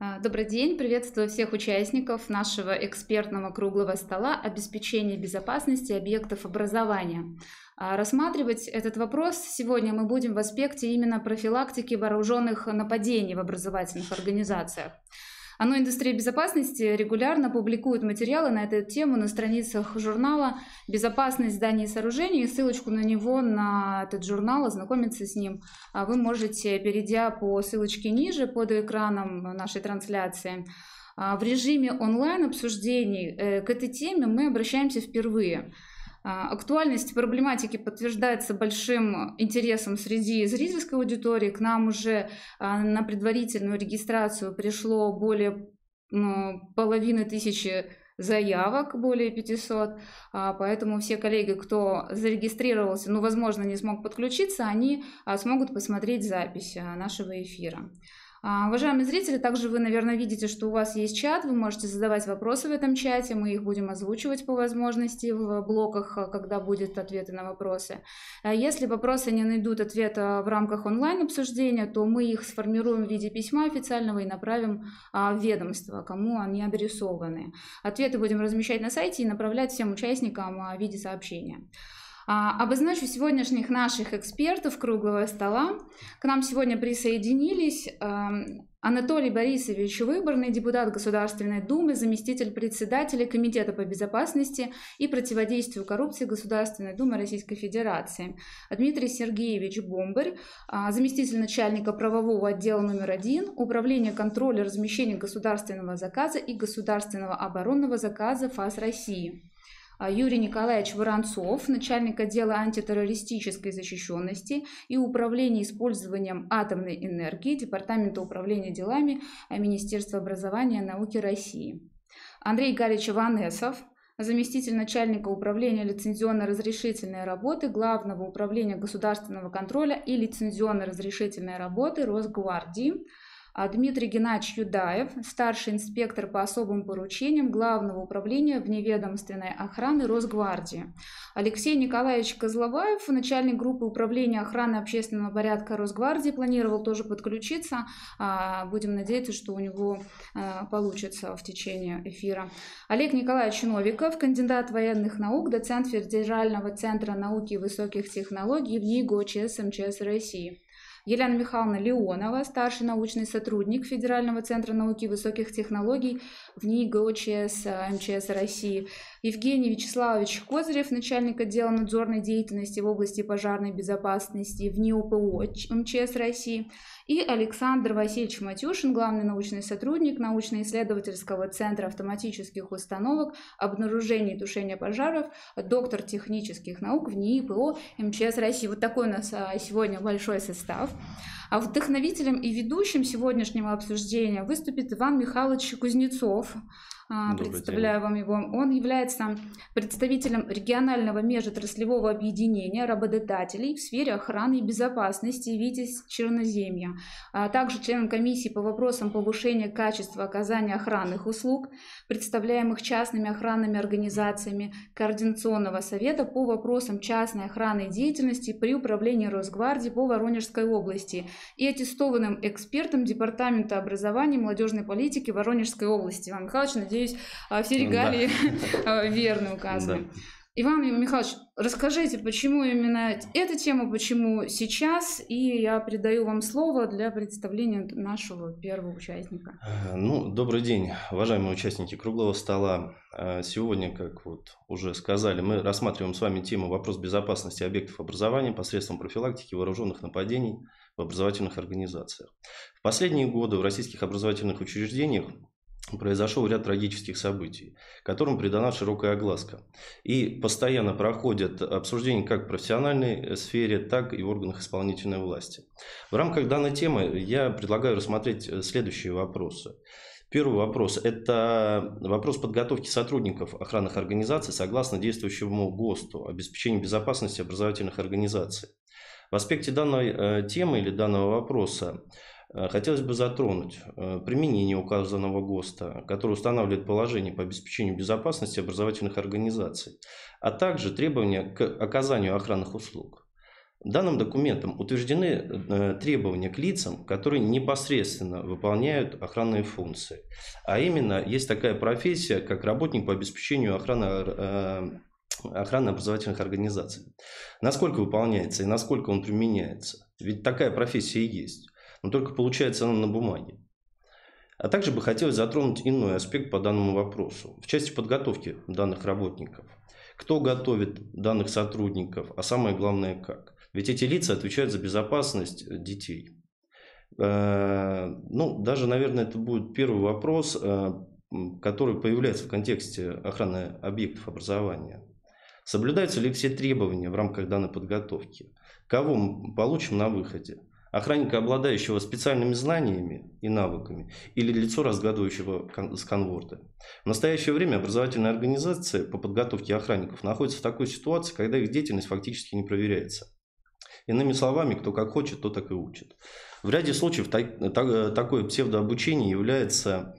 А, добрый день, приветствую всех участников нашего экспертного круглого стола обеспечения безопасности объектов образования. А, рассматривать этот вопрос сегодня мы будем в аспекте именно профилактики вооруженных нападений в образовательных организациях. Оно индустрия безопасности регулярно публикует материалы на эту тему на страницах журнала «Безопасность зданий и сооружений». Ссылочку на него, на этот журнал, ознакомиться с ним а вы можете, перейдя по ссылочке ниже под экраном нашей трансляции. А в режиме онлайн обсуждений э, к этой теме мы обращаемся впервые – а, актуальность проблематики подтверждается большим интересом среди зрительской аудитории. К нам уже а, на предварительную регистрацию пришло более половины тысячи заявок, более 500, а, поэтому все коллеги, кто зарегистрировался, ну, возможно, не смог подключиться, они смогут посмотреть запись нашего эфира. А, уважаемые зрители, также вы, наверное, видите, что у вас есть чат, вы можете задавать вопросы в этом чате, мы их будем озвучивать по возможности в блоках, э, когда будут ответы на вопросы. А если вопросы не найдут ответа в рамках онлайн-обсуждения, то мы их сформируем в виде письма официального и направим а, в ведомство, кому они адресованы. Ответы будем размещать на сайте и направлять всем участникам в виде сообщения. А, обозначу сегодняшних наших экспертов круглого стола. К нам сегодня присоединились эм, Анатолий Борисович Выборный, депутат Государственной Думы, заместитель председателя Комитета по безопасности и противодействию коррупции Государственной Думы Российской Федерации. Дмитрий Сергеевич Бомбарь, а, заместитель начальника правового отдела номер один, Управление контроля размещения государственного заказа и государственного оборонного заказа ФАС России. А, Юрий Николаевич Воронцов, начальник отдела антитеррористической защищенности и управления использованием атомной энергии Департамента управления делами Министерства образования и науки России. Андрей Галич Иванесов, заместитель начальника управления лицензионно-разрешительной работы Главного управления государственного контроля и лицензионно-разрешительной работы Росгвардии, а Дмитрий Геннадьевич Юдаев, старший инспектор по особым поручениям Главного управления вневедомственной охраны Росгвардии. Алексей Николаевич Козловаев, начальник группы управления охраны общественного порядка Росгвардии, планировал тоже подключиться. А, будем надеяться, что у него а, получится в течение эфира. Олег Николаевич Новиков, кандидат военных наук, доцент Федерального центра науки и высоких технологий в НИГО ЧС МЧС России. Елена Михайловна Леонова, старший научный сотрудник Федерального центра науки и высоких технологий в НИИ ГОЧС МЧС России. Евгений Вячеславович Козырев, начальник отдела надзорной деятельности в области пожарной безопасности в НИОПО МЧС России. И Александр Васильевич Матюшин, главный научный сотрудник научно-исследовательского центра автоматических установок, обнаружения и тушения пожаров, доктор технических наук в НИИ ПО МЧС России. Вот такой у нас а, сегодня большой состав. А вдохновителем и ведущим сегодняшнего обсуждения выступит Иван Михайлович Кузнецов, а, представляю вам его. Он является представителем регионального межотраслевого объединения работодателей в сфере охраны и безопасности «Витязь Черноземья», а также членом комиссии по вопросам повышения качества оказания охранных услуг, представляемых частными охранными организациями Координационного совета по вопросам частной охранной деятельности при управлении Росгвардии по Воронежской области и аттестованным экспертом Департамента образования и молодежной политики Воронежской области. Иван Михайлович, надеюсь, а, все регалии да. верно указаны. Да. Иван Михайлович, расскажите, почему именно эта тема, почему сейчас, и я передаю вам слово для представления нашего первого участника. Э, ну, добрый день, уважаемые участники круглого стола. Э, сегодня, как вот уже сказали, мы рассматриваем с вами тему вопрос безопасности объектов образования посредством профилактики вооруженных нападений в образовательных организациях. В последние годы в российских образовательных учреждениях произошел ряд трагических событий, которым придана широкая огласка. И постоянно проходят обсуждения как в профессиональной сфере, так и в органах исполнительной власти. В рамках данной темы я предлагаю рассмотреть следующие вопросы. Первый вопрос – это вопрос подготовки сотрудников охранных организаций согласно действующему ГОСТу, обеспечению безопасности образовательных организаций. В аспекте данной э, темы или данного вопроса Э, хотелось бы затронуть э, применение указанного ГОСТа, который устанавливает положение по обеспечению безопасности образовательных организаций, а также требования к оказанию охранных услуг. Данным документом утверждены требования к лицам, которые непосредственно выполняют охранные функции. А именно, есть такая профессия, как работник по обеспечению охраны, э, охраны образовательных организаций. Насколько выполняется и насколько он применяется? Ведь такая профессия и есть. Но только получается она на бумаге. А также бы хотелось затронуть иной аспект по данному вопросу. В части подготовки данных работников. Кто готовит данных сотрудников, а самое главное как. Ведь эти лица отвечают за безопасность детей. Э, ну, даже, наверное, это будет первый вопрос, э, который появляется в контексте охраны объектов образования. Соблюдаются ли все требования в рамках данной подготовки? Кого мы получим на выходе? Охранника, обладающего специальными знаниями и навыками, или лицо, разгадывающего сканворды. В настоящее время образовательные организации по подготовке охранников находятся в такой ситуации, когда их деятельность фактически не проверяется. Иными словами, кто как хочет, то так и учит. В ряде случаев так, так, такое псевдообучение является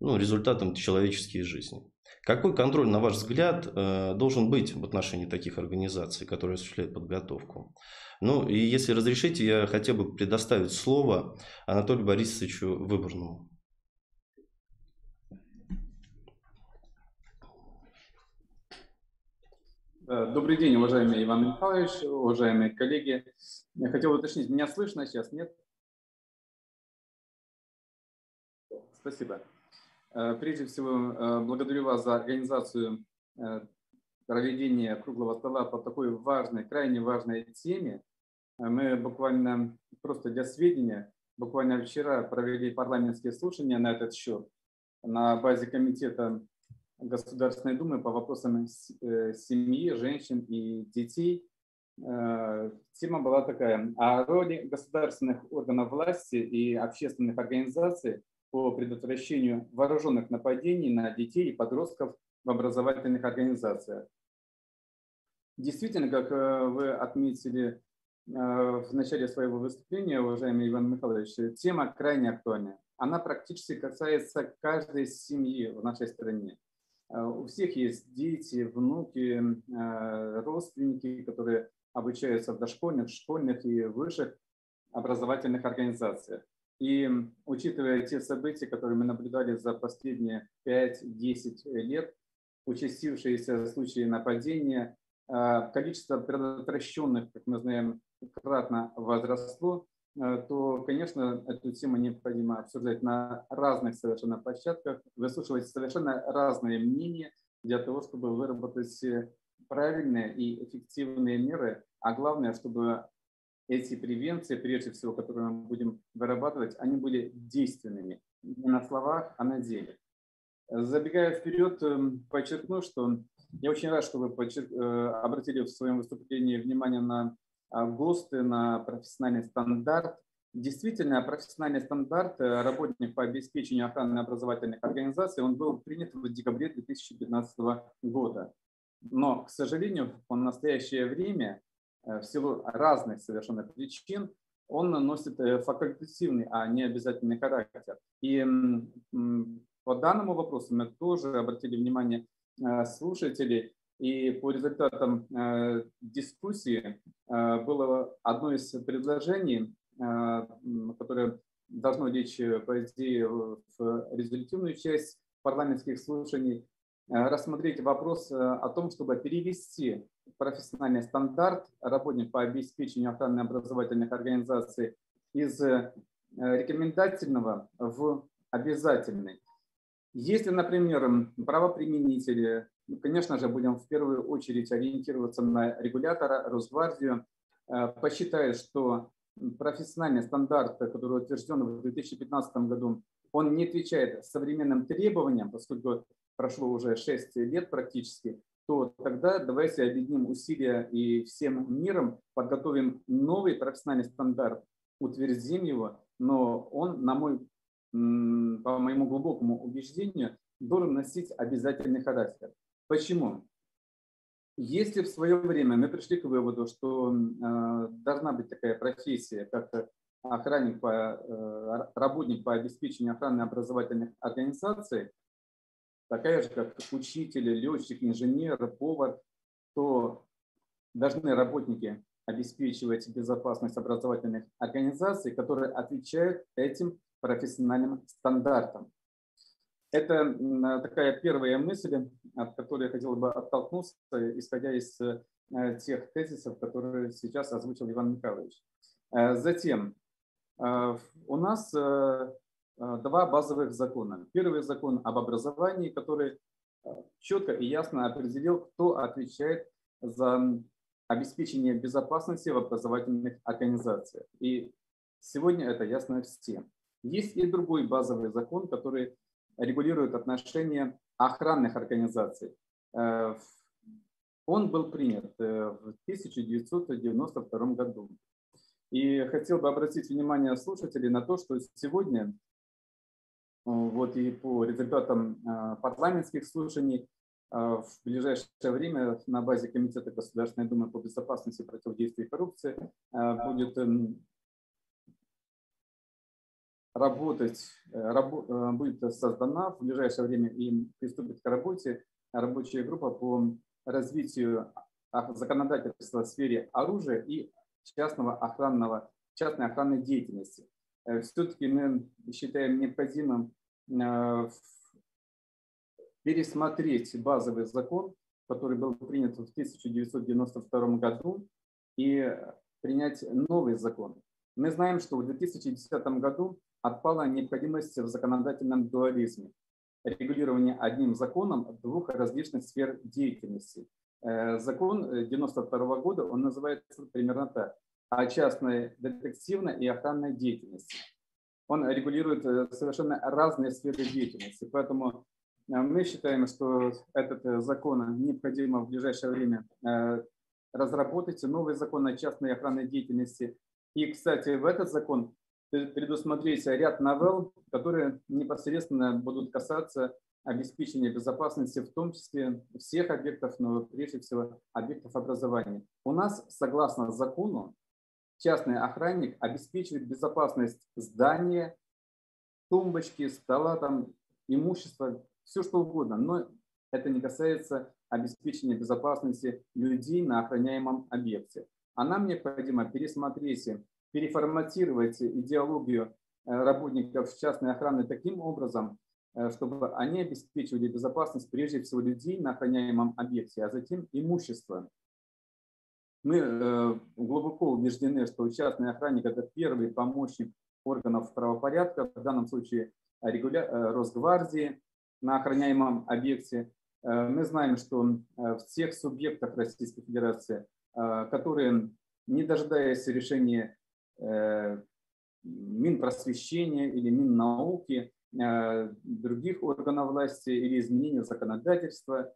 ну, результатом человеческой жизни. Какой контроль, на ваш взгляд, э, должен быть в отношении таких организаций, которые осуществляют подготовку? Ну и если разрешите, я хотел бы предоставить слово Анатолию Борисовичу Выборному. Э, добрый день, уважаемый Иван Михайлович, уважаемые коллеги. Я хотел уточнить, меня слышно сейчас, нет? Спасибо. Э, прежде всего, э, благодарю вас за организацию проведения круглого стола по такой важной, крайне важной теме. Мы буквально, просто для сведения, буквально вчера провели парламентские слушания на этот счет на базе комитета Государственной Думы по вопросам э, семьи, женщин и детей. Э, тема была такая о роли государственных органов власти и общественных организаций по предотвращению вооруженных нападений на детей и подростков в образовательных организациях. Действительно, как э, вы отметили в начале своего выступления, уважаемый Иван Михайлович, тема крайне актуальная. Она практически касается каждой семьи в нашей стране. Э, у всех есть дети, внуки, э, родственники, которые обучаются в дошкольных, школьных и высших образовательных организациях. И учитывая те события, которые мы наблюдали за последние 5-10 лет, участившиеся случаи нападения, э, количество предотвращенных, как мы знаем, кратно возросло, Э, то, конечно, эту тему необходимо обсуждать на разных совершенно площадках, выслушивать совершенно разные мнения для того, чтобы выработать правильные и эффективные меры, а главное, чтобы эти превенции, прежде всего, которые мы будем вырабатывать, они были действенными не на словах, а на деле. Забегая вперед, эм, подчеркну, что я очень рад, что вы э, обратили в своем выступлении внимание на а, ГОСТы на профессиональный стандарт. Действительно, профессиональный стандарт э, работник по обеспечению охраны образовательных организаций, он был принят в декабре 2015 года. Но, к сожалению, в настоящее время, в силу разных совершенно причин, он носит э, факультативный, а не обязательный характер. И по данному вопросу мы тоже обратили внимание слушателей и по результатам э, дискуссии э, было одно из предложений, э, которое должно лечь, по идее, в резолютивную часть парламентских слушаний, рассмотреть вопрос о том, чтобы перевести профессиональный стандарт работник по обеспечению охраны образовательных организаций из рекомендательного в обязательный. Если, например, правоприменители ну, конечно же, будем в первую очередь ориентироваться на регулятора, Росгвардию. Э, посчитает, что профессиональный стандарт, который утвержден в 2015 году, он не отвечает современным требованиям, поскольку прошло уже 6 лет практически, то тогда давайте объединим усилия и всем миром подготовим новый профессиональный стандарт, утвердим его, но он, на мой, по моему глубокому убеждению, должен носить обязательный характер. Почему? Если в свое время мы пришли к выводу, что э, должна быть такая профессия, как охранник по, э, работник по обеспечению охраны образовательных организаций, такая же, как учитель, летчик, инженер, повар, то должны работники обеспечивать безопасность образовательных организаций, которые отвечают этим профессиональным стандартам. Это такая первая мысль, от которой я хотел бы оттолкнуться, исходя из э, тех тезисов, которые сейчас озвучил Иван Михайлович. Э, затем, э, у нас два базовых закона. Первый закон об образовании, который четко и ясно определил, кто отвечает за обеспечение безопасности в образовательных организациях. И сегодня это ясно всем. Есть и другой базовый закон, который регулирует отношения охранных организаций. Э, он был принят э, в 1992 году. И хотел бы обратить внимание слушателей на то, что сегодня, э, вот и по результатам парламентских слушаний, в ближайшее время на базе Комитета Государственной Думы по безопасности и противодействию коррупции будет эм, работать, э, рабо, э, будет создана в ближайшее время и приступит к работе рабочая группа по развитию законодательства в сфере оружия и частного охранного, частной охранной деятельности. Э, Все-таки мы считаем необходимым пересмотреть базовый закон, который был принят в 1992 году, и принять новый закон. Мы знаем, что в 2010 году отпала необходимость в законодательном дуализме, регулирование одним законом двух различных сфер деятельности. Э, закон 92 года, он называется примерно так, о частной детективной и охранной деятельности. Он регулирует э, совершенно разные сферы деятельности, поэтому э, мы считаем, что этот закон необходимо в ближайшее время разработать, новый закон о частной охранной деятельности. И, кстати, в этот закон предусмотреть ряд новелл, которые непосредственно будут касаться обеспечения безопасности, в том числе всех объектов, но прежде всего объектов образования. У нас, согласно закону, частный охранник обеспечивает безопасность здания, тумбочки, стола, там, имущества, все что угодно, но это не касается обеспечения безопасности людей на охраняемом объекте. А нам необходимо пересмотреть переформатировать идеологию э, работников частной охраны таким образом, э, чтобы они обеспечивали безопасность прежде всего людей на охраняемом объекте, а затем имущество. Мы э, глубоко убеждены, что частный охранник – это первый помощник органов правопорядка, в данном случае регуля... Росгвардии на охраняемом объекте. Мы знаем, что в тех субъектах Российской Федерации, которые, не дожидаясь решения Э, Минпросвещения или Миннауки, э, других органов власти или изменения законодательства.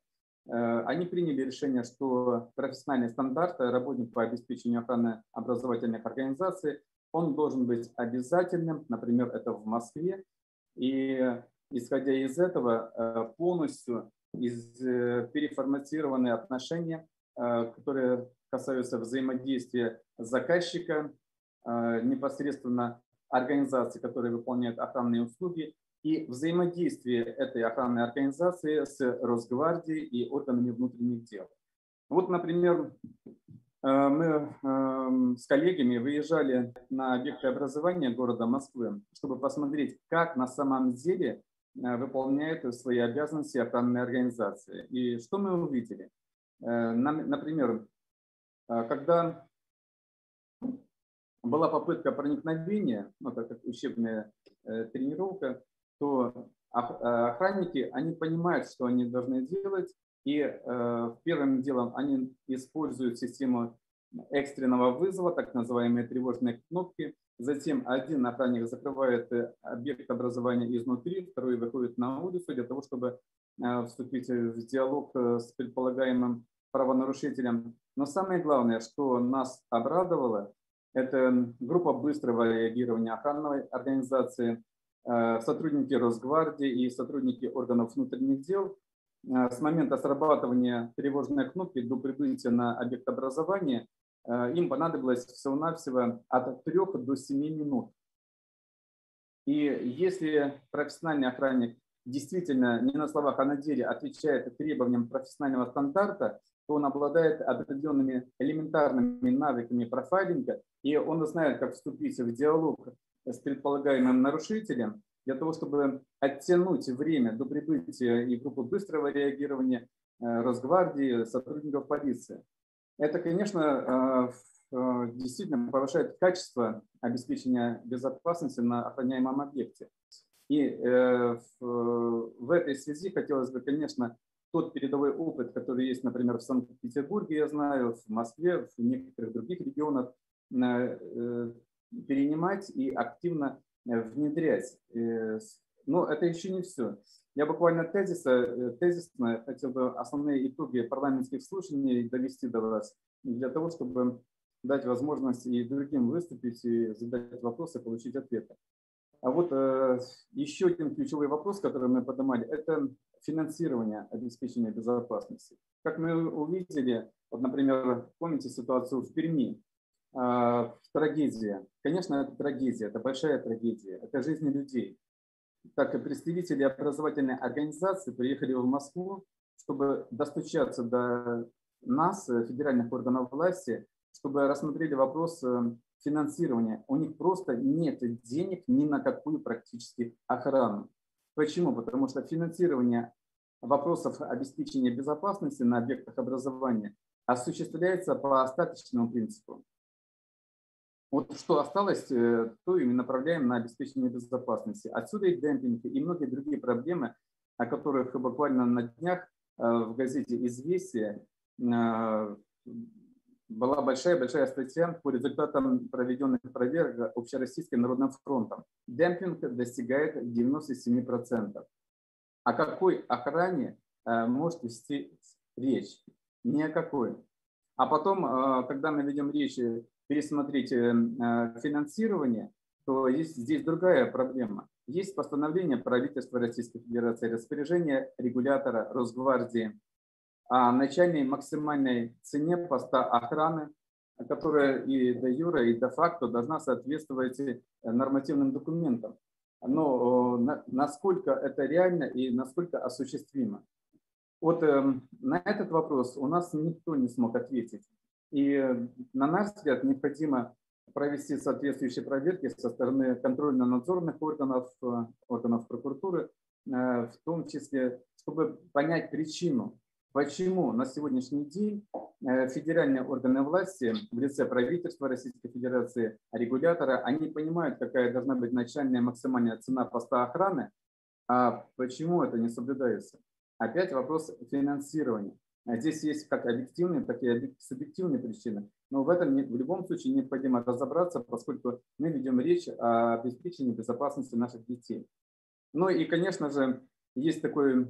Э, они приняли решение, что профессиональный стандарт работник по обеспечению охраны образовательных организаций, он должен быть обязательным, например, это в Москве. И исходя из этого полностью из, переформатированы отношения, которые касаются взаимодействия заказчика Э, непосредственно организации, которые выполняют охранные услуги, и взаимодействие этой охранной организации с Росгвардией и органами внутренних дел. Вот, например, э, мы эм, с коллегами выезжали на объекты образования города Москвы, чтобы посмотреть, как на самом деле э, выполняют свои обязанности охранные организации. И что мы увидели? Например, когда была попытка проникновения, ну, так как учебная э, тренировка, то э, охранники, они понимают, что они должны делать, и э, первым делом они используют систему экстренного вызова, так называемые тревожные кнопки. Затем один охранник закрывает э, объект образования изнутри, второй выходит на улицу для того, чтобы э, вступить в диалог э, с предполагаемым правонарушителем. Но самое главное, что нас обрадовало, это группа быстрого реагирования охранной организации, сотрудники Росгвардии и сотрудники органов внутренних дел. Э, с момента срабатывания тревожной кнопки до прибытия на объект образования э, им понадобилось всего-навсего от 3 до 7 минут. И если профессиональный охранник действительно не на словах, а на деле отвечает требованиям профессионального стандарта, то он обладает определенными элементарными навыками профайлинга, и он знает, как вступить в диалог с предполагаемым нарушителем, для того, чтобы оттянуть время до прибытия и группы быстрого реагирования э, Росгвардии, сотрудников полиции. Это, конечно, э, э, действительно повышает качество обеспечения безопасности на охраняемом объекте. И в этой связи хотелось бы, конечно, тот передовой опыт, который есть, например, в Санкт-Петербурге, я знаю, в Москве, в некоторых других регионах, перенимать и активно Э, внедрять. Э, но это еще не все. Я буквально тезиса, э, тезисно хотел бы основные итоги парламентских слушаний довести до вас, для того, чтобы дать возможность и другим выступить, и задать вопросы, получить ответы. А вот еще один ключевой вопрос, который мы поднимали, это финансирование обеспечения безопасности. Как мы увидели, вот, например, помните ситуацию в Перми, трагедия. Конечно, это трагедия, это большая трагедия, это жизни людей. Так и представители образовательной организации приехали в Москву, чтобы достучаться до нас, федеральных органов власти, чтобы рассмотрели вопрос э, финансирования. У них просто нет денег ни на какую практически охрану. Почему? Потому что финансирование вопросов обеспечения безопасности на объектах образования осуществляется по остаточному принципу. Вот что осталось, э, то и мы направляем на обеспечение безопасности. Отсюда и демпинг, и многие другие проблемы, о которых буквально на днях э, в газете «Известия» э, была большая-большая статья по результатам проведенных проверок Общероссийским народным фронтом. Демпинг достигает 97%. О какой охране может вести речь? Ни о какой. А потом, когда мы ведем речь пересмотреть э, э, финансирование, то есть здесь другая проблема. Есть постановление правительства Российской Федерации, распоряжение регулятора Росгвардии о начальной максимальной цене поста охраны, которая и до юра, и до факто должна соответствовать э, нормативным документам. Но насколько это реально и насколько осуществимо? Вот эм, на этот вопрос у нас никто не смог ответить. И, на наш взгляд, необходимо провести соответствующие проверки со стороны контрольно-надзорных органов, э, органов прокуратуры, э, в том числе, чтобы понять причину, почему на сегодняшний день э, федеральные органы власти в лице правительства Российской Федерации, регулятора, они понимают, какая должна быть начальная максимальная цена поста охраны, а почему это не соблюдается. Опять вопрос финансирования. А здесь есть как объективные, так и субъективные причины. Но в этом в любом случае необходимо разобраться, поскольку мы ведем речь о обеспечении безопасности наших детей. Ну и, конечно же, есть такой,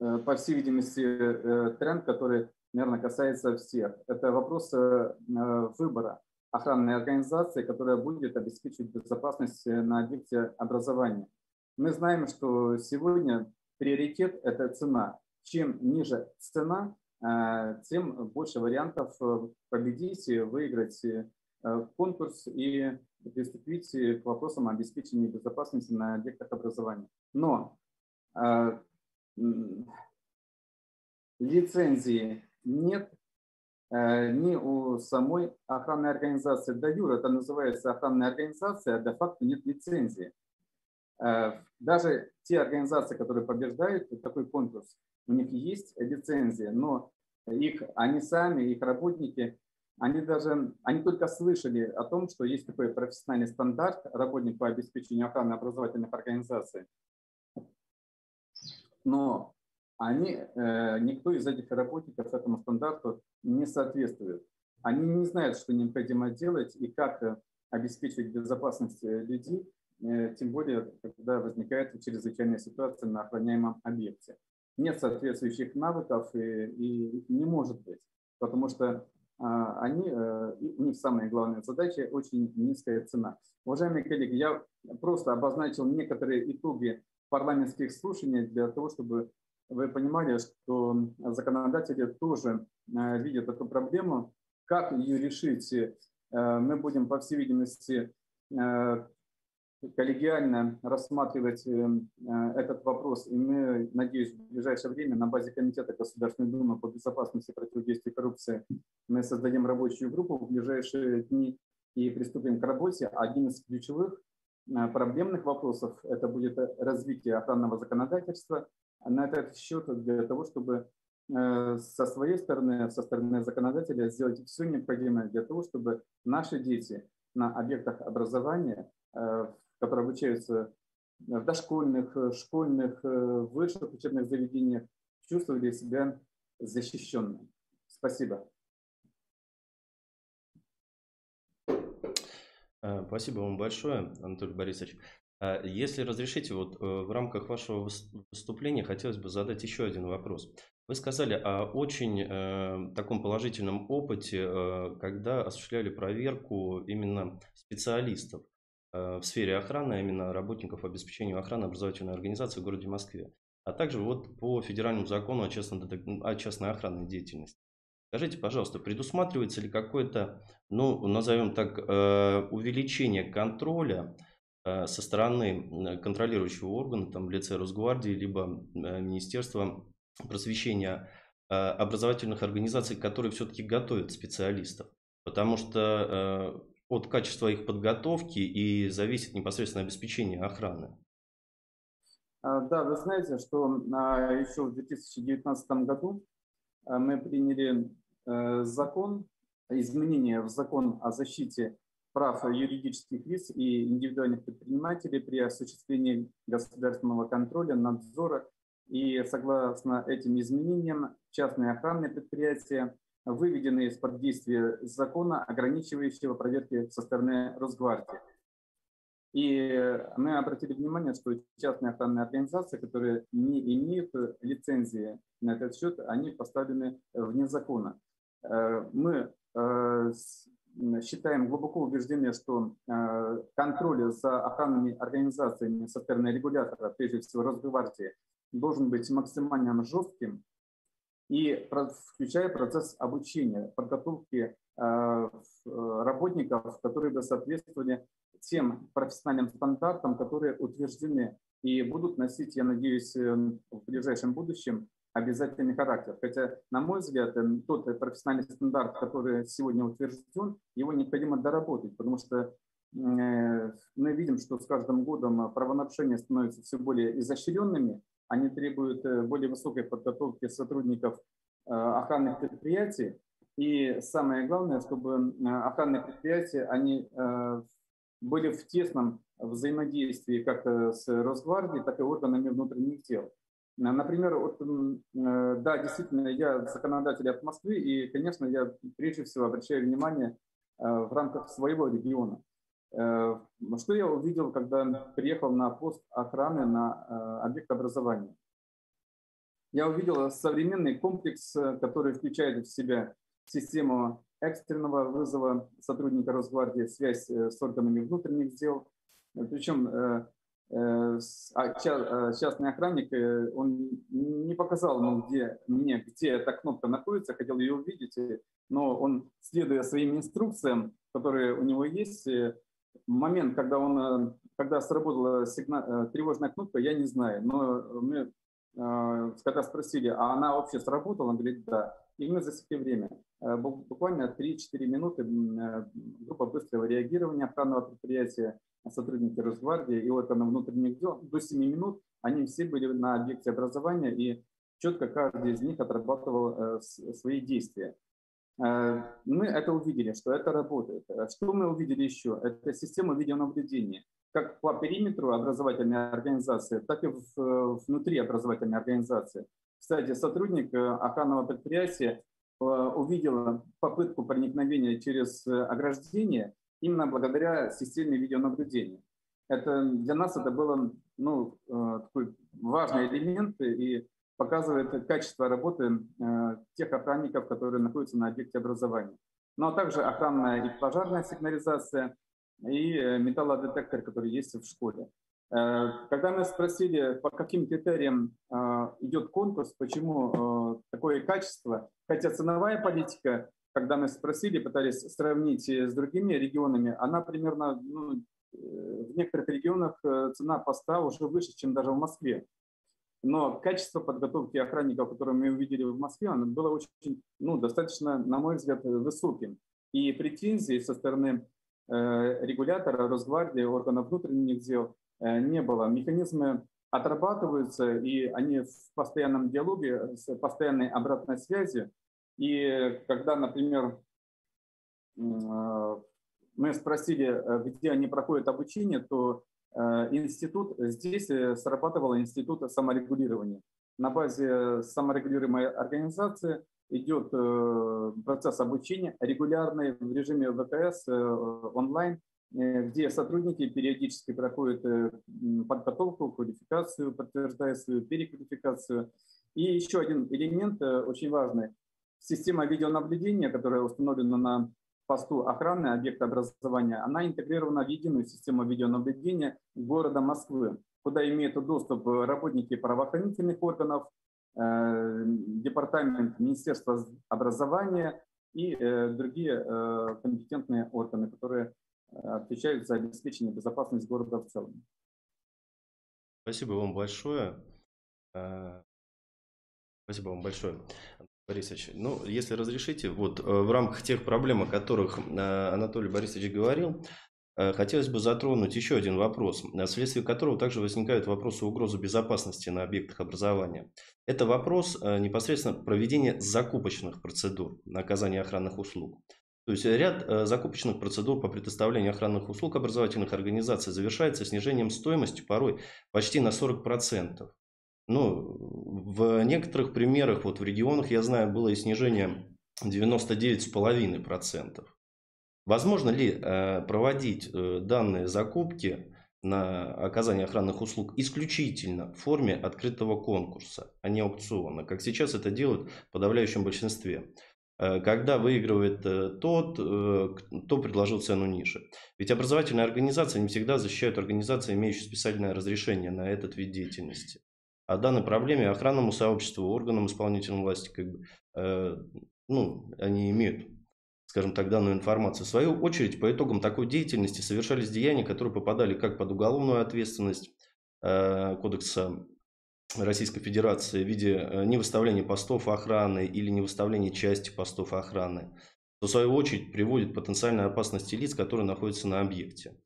э, по всей видимости, э, тренд, который, наверное, касается всех. Это вопрос э, выбора охранной организации, которая будет обеспечивать безопасность на объекте образования. Мы знаем, что сегодня приоритет – это цена чем ниже цена, э, тем больше вариантов э, победить, выиграть э, конкурс и приступить к вопросам обеспечения безопасности на объектах образования. Но лицензии нет ни у самой охранной организации до юра, это называется охранная организация, а де-факто нет лицензии. Даже те организации, которые побеждают такой конкурс, у них есть лицензия, но их, они сами, их работники, они даже, они только слышали о том, что есть такой профессиональный стандарт работник по обеспечению охраны образовательных организаций. Но они, э, никто из этих работников этому стандарту не соответствует. Они не знают, что необходимо делать и как э, обеспечивать безопасность э, людей, э, тем более, когда возникает чрезвычайная ситуация на охраняемом объекте нет соответствующих навыков и, и не может быть, потому что а, они, а, у них самая главная задача – очень низкая цена. Уважаемые коллеги, я просто обозначил некоторые итоги парламентских слушаний для того, чтобы вы понимали, что законодатели тоже видят эту проблему. Как ее решить, мы будем, по всей видимости, коллегиально рассматривать этот вопрос. И мы, надеюсь, в ближайшее время на базе Комитета Государственной Думы по безопасности и противодействию коррупции мы создадим рабочую группу в ближайшие дни и приступим к работе. Один из ключевых проблемных вопросов – это будет развитие охранного законодательства. На этот счет для того, чтобы Э, со своей стороны, со стороны законодателя сделать все необходимое для того, чтобы наши дети на объектах образования, э, которые обучаются в дошкольных, э, школьных, высших учебных заведениях, чувствовали себя защищенными. Спасибо. Спасибо вам большое, Анатолий Борисович. Если разрешите, вот в рамках вашего выступления хотелось бы задать еще один вопрос. Вы сказали о очень э, таком положительном опыте, э, когда осуществляли проверку именно специалистов э, в сфере охраны, а именно работников обеспечения охраны образовательной организации в городе Москве, а также вот по федеральному закону о, частном, о частной охранной деятельности. Скажите, пожалуйста, предусматривается ли какое-то, ну, назовем так, э, увеличение контроля э, со стороны контролирующего органа, там, в лице Росгвардии, либо э, Министерства просвещения э, образовательных организаций, которые все-таки готовят специалистов. Потому что э, от качества их подготовки и зависит непосредственно обеспечение охраны. А, да, вы знаете, что а, еще в 2019 году а, мы приняли э, закон, изменения в закон о защите прав юридических лиц и индивидуальных предпринимателей при осуществлении государственного контроля, надзора и согласно этим изменениям частные охранные предприятия выведены из-под действия закона, ограничивающего проверки со стороны Росгвардии. И мы обратили внимание, что частные охранные организации, которые не имеют лицензии на этот счет, они поставлены вне закона. Э, мы э, считаем глубоко убеждены, что э, контроль за охранными организациями со стороны регулятора, прежде всего Росгвардии, должен быть максимально жестким и включая процесс обучения, подготовки э, работников, которые бы соответствовали тем профессиональным стандартам, которые утверждены и будут носить, я надеюсь, э, в ближайшем будущем обязательный характер. Хотя, на мой взгляд, э, тот профессиональный стандарт, который сегодня утвержден, его необходимо доработать, потому что мы видим, что с каждым годом правонарушения становятся все более изощренными, они требуют э, более высокой подготовки сотрудников э, охранных предприятий. И самое главное, чтобы э, охранные предприятия, они были в тесном взаимодействии как с Росгвардией, так и органами внутренних дел. Например, вот, да, действительно, я законодатель от Москвы, и, конечно, я прежде всего обращаю внимание в рамках своего региона. Э, что я увидел, когда приехал на пост охраны на э, объект образования? Я увидел современный комплекс, э, который включает в себя систему экстренного вызова сотрудника Росгвардии, связь с органами внутренних дел. Причем а, частный охранник, он не показал ну, где, мне, где эта кнопка находится, хотел ее увидеть, но он, следуя своим инструкциям, которые у него есть, момент, когда, он, э, когда сработала сигнал, э, тревожная кнопка, я не знаю. Но мы, э, когда спросили, а она вообще сработала, он говорит, да. И мы засекли время. Буквально 3-4 минуты группа быстрого реагирования охранного предприятия, сотрудники Росгвардии и органов внутренних дел, до 7 минут они все были на объекте образования и четко каждый из них отрабатывал свои действия. Э, мы это увидели, что это работает. Э, что мы увидели еще? Это система видеонаблюдения. Как по периметру образовательной организации, так и внутри образовательной организации. Кстати, сотрудник э, охранного предприятия увидел попытку проникновения через ограждение именно благодаря системе видеонаблюдения. Это, для нас это было ну, такой важный элемент, и показывает качество работы э, тех охранников, которые находятся на объекте образования. Но ну, а также охранная и пожарная сигнализация и э, металлодетектор, который есть в школе. Э, когда мы спросили, по каким критериям идет конкурс, почему такое качество, хотя ценовая политика, когда мы спросили, пытались сравнить с другими регионами, она примерно ну, в некоторых регионах цена поста уже выше, чем даже в Москве. Но качество подготовки охранников, которое мы увидели в Москве, оно было очень, ну, достаточно, на мой взгляд, высоким. И претензий со стороны э, регулятора, Росгвардии, органов внутренних дел э, не было. Механизмы отрабатываются, и они в постоянном диалоге, с постоянной обратной связи. И когда, например, мы спросили, э, где они проходят обучение, то Э, институт, здесь э, срабатывал институт саморегулирования. На базе саморегулируемой организации идет э, процесс обучения регулярный в режиме ВКС онлайн, где сотрудники периодически проходят подготовку, квалификацию, подтверждая свою переквалификацию. И еще один элемент очень важный. Система видеонаблюдения, которая установлена на посту охраны объекта образования, она интегрирована в единую систему видеонаблюдения города Москвы, куда имеют доступ работники правоохранительных органов, э, департамент Министерства образования и э, другие э, компетентные органы, которые отвечают за обеспечение безопасности города в целом. Спасибо вам большое. Спасибо вам большое. Борисович, ну, если разрешите, вот э, в рамках тех проблем, о которых э, Анатолий Борисович говорил, э, хотелось бы затронуть еще один вопрос, вследствие которого также возникают вопросы угрозы безопасности на объектах образования. Это вопрос непосредственно проведения закупочных процедур на оказание охранных услуг. То есть ряд закупочных процедур по предоставлению охранных услуг образовательных организаций завершается снижением стоимости порой почти на 40%. Ну, в некоторых примерах, вот в регионах, я знаю, было и снижение 99,5%. Возможно ли э, проводить э, данные закупки на оказание охранных услуг исключительно в форме открытого конкурса, а не аукциона, как сейчас это делают в подавляющем большинстве? Э, когда выигрывает тот, кто предложил цену ниже. Ведь образовательные организации не всегда защищают организации, имеющие специальное разрешение на этот вид деятельности о данной проблеме охранному сообществу, органам исполнительной власти, как бы, э, ну, они имеют, скажем так, данную информацию. В свою очередь, по итогам такой деятельности совершались деяния, которые попадали как под уголовную ответственность э, Кодекса Российской Федерации в виде э, невыставления постов охраны или невыставления части постов охраны, то в свою очередь приводит к потенциальной опасности лиц, которые находятся на объекте.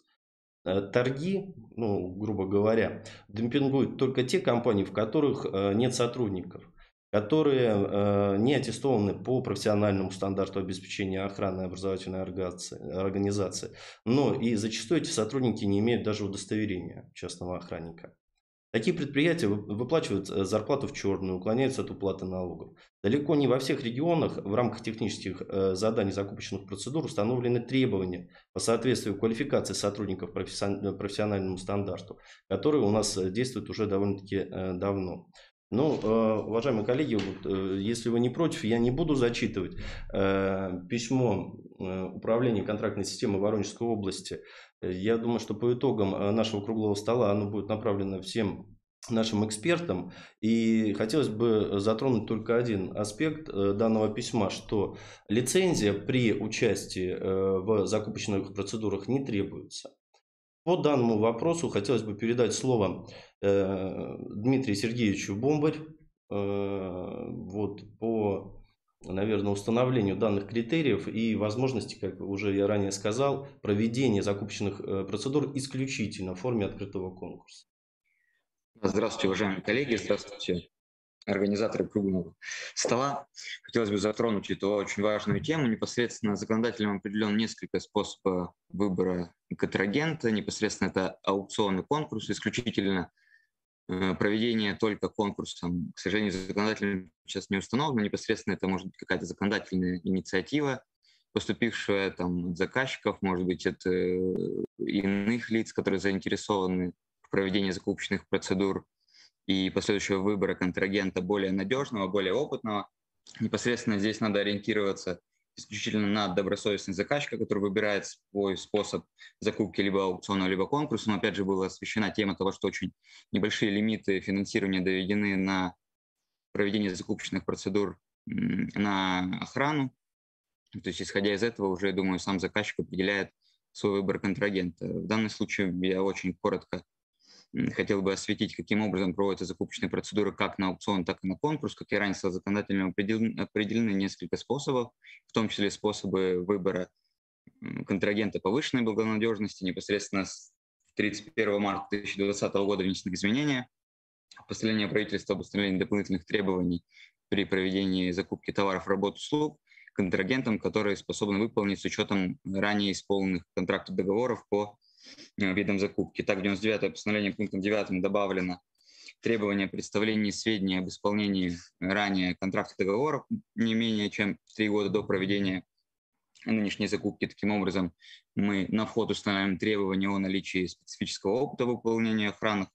Э, торги, ну, грубо говоря, демпингуют только те компании, в которых э, нет сотрудников, которые э, не аттестованы по профессиональному стандарту обеспечения охраны образовательной организации. Но и зачастую эти сотрудники не имеют даже удостоверения частного охранника. Такие предприятия выплачивают э, зарплату в черную, уклоняются от уплаты налогов. Далеко не во всех регионах в рамках технических э, заданий закупочных процедур установлены требования по соответствию квалификации сотрудников профессиональному стандарту, которые у нас э, действуют уже довольно-таки давно. Ну, уважаемые коллеги, если вы не против, я не буду зачитывать письмо Управления контрактной системы Воронежской области я думаю, что по итогам э, нашего круглого стола оно будет направлено всем нашим экспертам. И хотелось бы затронуть только один аспект э, данного письма, что лицензия при участии э, в закупочных процедурах не требуется. По данному вопросу хотелось бы передать слово Дмитрию Сергеевичу Бомбарь вот, по наверное, установлению данных критериев и возможности, как уже я ранее сказал, проведения закупочных э, процедур исключительно в форме открытого конкурса. Здравствуйте, уважаемые коллеги, здравствуйте, организаторы круглого стола. Хотелось бы затронуть эту очень важную тему. Непосредственно законодателям определен несколько способов выбора контрагента. Непосредственно это аукционный конкурс, исключительно проведение только конкурсом, к сожалению, законодательно сейчас не установлено. Непосредственно это может быть какая-то законодательная инициатива, поступившая там от заказчиков, может быть, от э, иных лиц, которые заинтересованы в проведении закупочных процедур и последующего выбора контрагента более надежного, более опытного. Непосредственно здесь надо ориентироваться исключительно на добросовестность заказчика, который выбирает свой способ закупки либо аукциона, либо конкурса. Но опять же была освещена тема того, что очень небольшие лимиты финансирования доведены на проведение закупочных процедур на охрану. То есть, исходя из этого, уже, думаю, сам заказчик определяет свой выбор контрагента. В данном случае я очень коротко хотел бы осветить, каким образом проводятся закупочные процедуры как на аукцион, так и на конкурс. Как я ранее сказал, законодательно определены несколько способов, в том числе способы выбора контрагента повышенной благонадежности. Непосредственно с 31 марта 2020 года внесены изменения постановление правительства об установлении дополнительных требований при проведении закупки товаров, работ, услуг контрагентам, которые способны выполнить с учетом ранее исполненных контрактов договоров по э, видам закупки. Так, в 99 постановление пунктом 9 добавлено требование представления сведений об исполнении ранее контрактов договоров не менее чем три года до проведения нынешней закупки. Таким образом, мы на вход устанавливаем требования о наличии специфического опыта выполнения охранных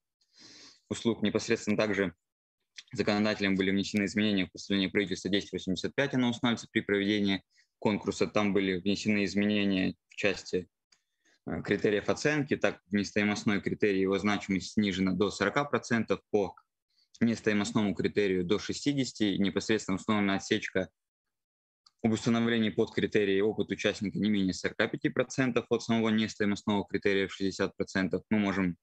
услуг. Непосредственно также законодателям были внесены изменения в постановление правительства 1085, оно устанавливается при проведении конкурса. Там были внесены изменения в части критериев оценки, так нестоимостной критерий его значимость снижена до 40%, по нестоимостному критерию до 60%, непосредственно установлена отсечка об установлении под критерии опыт участника не менее 45% от самого нестоимостного критерия в 60%. Мы можем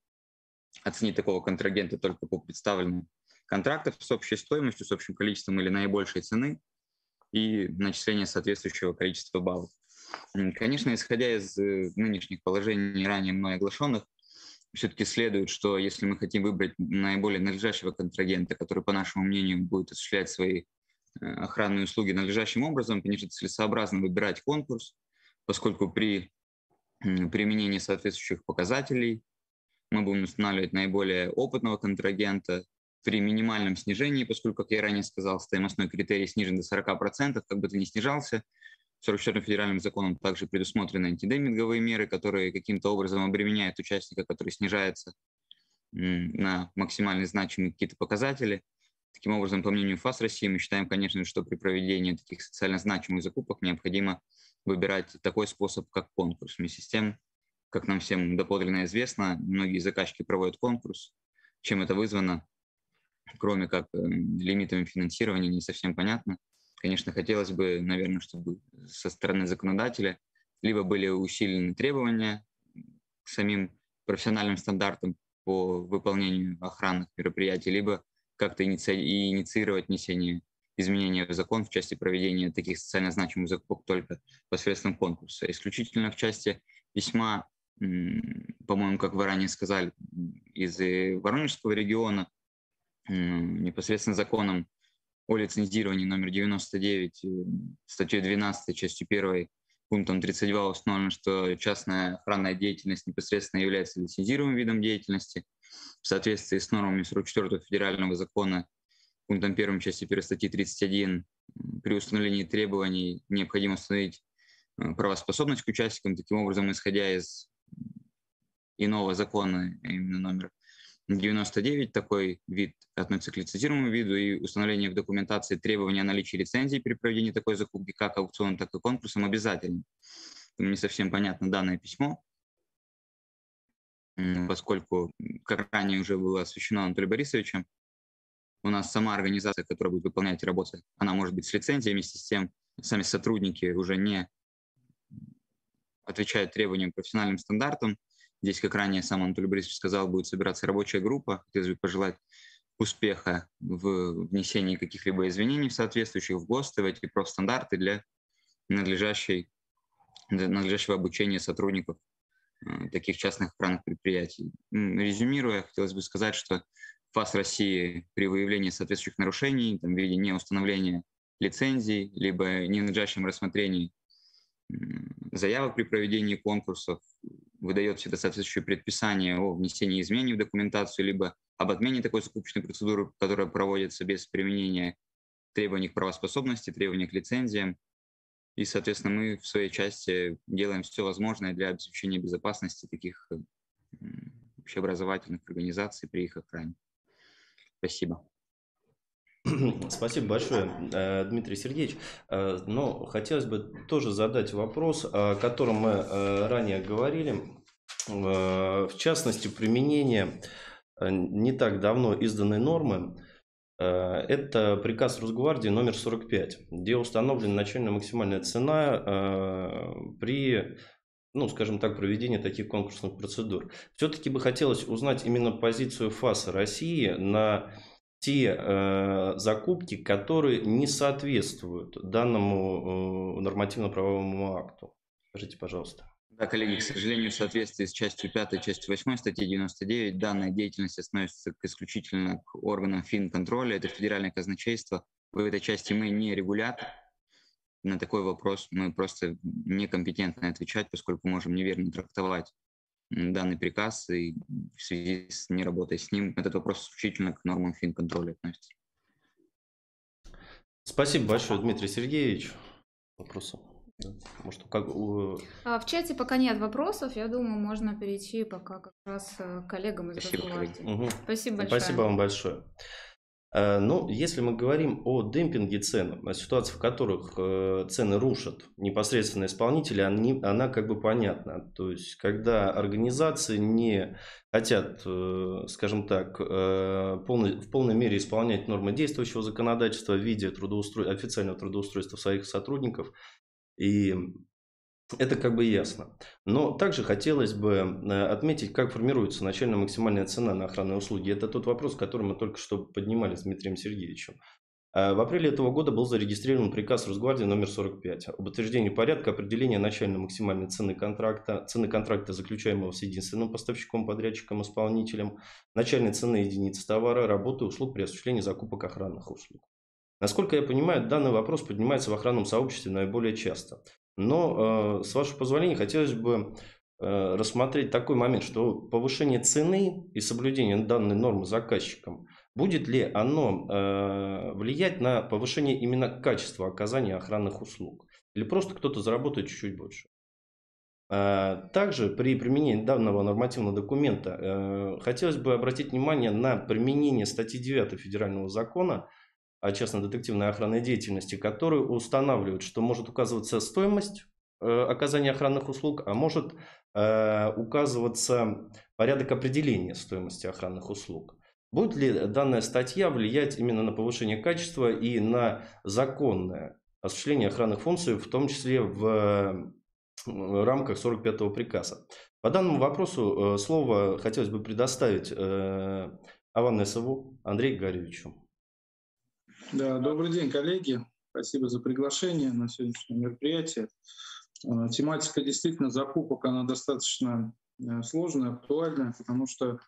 оценить такого контрагента только по представленным контрактов с общей стоимостью, с общим количеством или наибольшей цены и начисление соответствующего количества баллов. Конечно, исходя из э, нынешних положений, ранее мной оглашенных, все-таки следует, что если мы хотим выбрать наиболее надлежащего контрагента, который, по нашему мнению, будет осуществлять свои э, охранные услуги надлежащим образом, конечно, целесообразно выбирать конкурс, поскольку при применении соответствующих показателей мы будем устанавливать наиболее опытного контрагента при минимальном снижении, поскольку, как я ранее сказал, стоимостной критерий снижен до 40%, как бы ты ни снижался. 44 федеральным законом также предусмотрены антидеминговые меры, которые каким-то образом обременяют участника, который снижается на максимально значимые какие-то показатели. Таким образом, по мнению ФАС России, мы считаем, конечно, что при проведении таких социально значимых закупок необходимо выбирать такой способ, как конкурс. Вместе с тем, как нам всем доподлинно известно, многие заказчики проводят конкурс. Чем это вызвано, кроме как э, лимитами финансирования, не совсем понятно. Конечно, хотелось бы, наверное, чтобы со стороны законодателя либо были усилены требования к самим профессиональным стандартам по выполнению охранных мероприятий, либо как-то иници... инициировать внесение изменения в закон в части проведения таких социально значимых закупок только посредством конкурса. Исключительно в части письма по-моему, как вы ранее сказали, из э, Воронежского региона, непосредственно законом о лицензировании номер 99, э, статьей 12, частью 1, пунктом 32 установлено, что частная охранная деятельность непосредственно является лицензируемым видом деятельности. В соответствии с нормами 44 федерального закона, пунктом 1 части 1 статьи 31, при установлении требований необходимо установить э, правоспособность к участникам. Таким образом, исходя из иного закона, именно номер 99, такой вид относится к лицензируемому виду, и установление в документации требования о наличии лицензии при проведении такой закупки, как аукционом, так и конкурсом, обязательно. Не совсем понятно данное письмо, поскольку, как ранее уже было освещено Анатолием Борисовичем, у нас сама организация, которая будет выполнять работы, она может быть с лицензией, вместе с тем сами сотрудники уже не отвечают требованиям профессиональным стандартам, Здесь, как ранее сам Анатолий Борисович сказал, будет собираться рабочая группа. Хотелось бы пожелать успеха в внесении каких-либо извинений в соответствующих в ГОСТы, в эти профстандарты для надлежащей, для надлежащего обучения сотрудников э, таких частных охранных предприятий. Резюмируя, хотелось бы сказать, что ФАС России при выявлении соответствующих нарушений там, в виде неустановления лицензий, либо ненадлежащем рассмотрении заявок при проведении конкурсов, выдает всегда соответствующее предписание о внесении изменений в документацию, либо об отмене такой закупочной процедуры, которая проводится без применения требований к правоспособности, требований к лицензиям. И, соответственно, мы в своей части делаем все возможное для обеспечения безопасности таких общеобразовательных организаций при их охране. Спасибо. Спасибо большое, э, Дмитрий Сергеевич. Э, но хотелось бы тоже задать вопрос, о котором мы э, ранее говорили. В частности, применение не так давно изданной нормы. Это приказ Росгвардии номер 45, где установлена начальная максимальная цена при ну, скажем так, проведения таких конкурсных процедур. Все-таки бы хотелось узнать именно позицию ФАСа России на те э, закупки, которые не соответствуют данному э, нормативно-правовому акту. Скажите, пожалуйста. Да, коллеги, к сожалению, в соответствии с частью 5 частью 8 статьи 99 данная деятельность относится к исключительно к органам финконтроля, это федеральное казначейство. В этой части мы не регулятор. На такой вопрос мы просто некомпетентны отвечать, поскольку можем неверно трактовать данный приказ, и в связи с неработой с ним этот вопрос исключительно к нормам финконтроля относится. Спасибо большое, Дмитрий Сергеевич. Вопросы? Может, как... а, в чате пока нет вопросов. Я думаю, можно перейти пока как раз э, к коллегам из Спасибо, угу. Спасибо большое. Спасибо вам большое. Э, ну, если мы говорим о демпинге цен, о ситуации, в которых э, цены рушат непосредственно исполнители, они, она как бы понятна. То есть, когда организации не хотят, скажем так, полной, в полной мере исполнять нормы действующего законодательства в виде трудоустро... официального трудоустройства своих сотрудников, и это как бы ясно. Но также хотелось бы э, отметить, как формируется начальная максимальная цена на охранные услуги. Это тот вопрос, который мы только что поднимали с Дмитрием Сергеевичем. Э, в апреле этого года был зарегистрирован приказ Росгвардии номер 45 об утверждении порядка определения начальной максимальной цены контракта, цены контракта, заключаемого с единственным поставщиком, подрядчиком, исполнителем, начальной цены единицы товара, работы, услуг при осуществлении закупок охранных услуг. Насколько я понимаю, данный вопрос поднимается в охранном сообществе наиболее часто. Но, э, с вашего позволения, хотелось бы э, рассмотреть такой момент, что повышение цены и соблюдение данной нормы заказчиком, будет ли оно э, влиять на повышение именно качества оказания охранных услуг? Или просто кто-то заработает чуть-чуть больше? Также при применении данного нормативного документа хотелось бы обратить внимание на применение статьи 9 Федерального закона частно-детективной охранной деятельности, которые устанавливают, что может указываться стоимость э, оказания охранных услуг, а может э, указываться порядок определения стоимости охранных услуг. Будет ли данная статья влиять именно на повышение качества и на законное осуществление охранных функций, в том числе в рамках 45-го приказа? По данному вопросу э, слово хотелось бы предоставить Аванесову Андрею Игоревичу. Да, добрый день, коллеги. Спасибо за приглашение на сегодняшнее мероприятие. А, тематика действительно закупок, она достаточно э, сложная, актуальная, потому что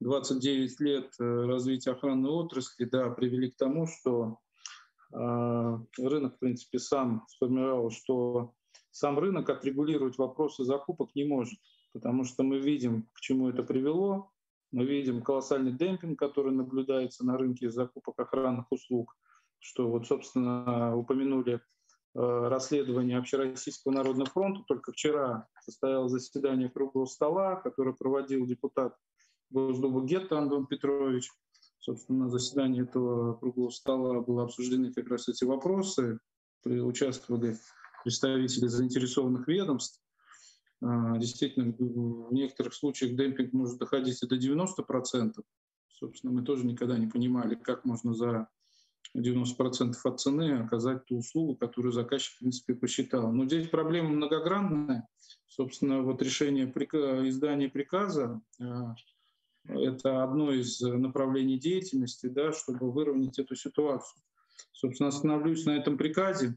29 лет э, развития охранной отрасли да, привели к тому, что э, рынок, в принципе, сам сформировал, что сам рынок отрегулировать вопросы закупок не может, потому что мы видим, к чему это привело. Мы видим колоссальный демпинг, который наблюдается на рынке закупок охранных услуг – что вот, собственно, упомянули э, расследование Общероссийского народного фронта. Только вчера состоялось заседание круглого стола, которое проводил депутат Госдумы Гетто Антон Петрович. Собственно, на заседании этого круглого стола были обсуждены как раз эти вопросы. Участвовали представители заинтересованных ведомств. Э, действительно, в некоторых случаях демпинг может доходить и до 90%. Собственно, мы тоже никогда не понимали, как можно за 90% от цены оказать ту услугу, которую заказчик, в принципе, посчитал. Но здесь проблема многогранная. Собственно, вот решение издания приказа э, – это одно из направлений деятельности, да, чтобы выровнять эту ситуацию. Собственно, остановлюсь на этом приказе.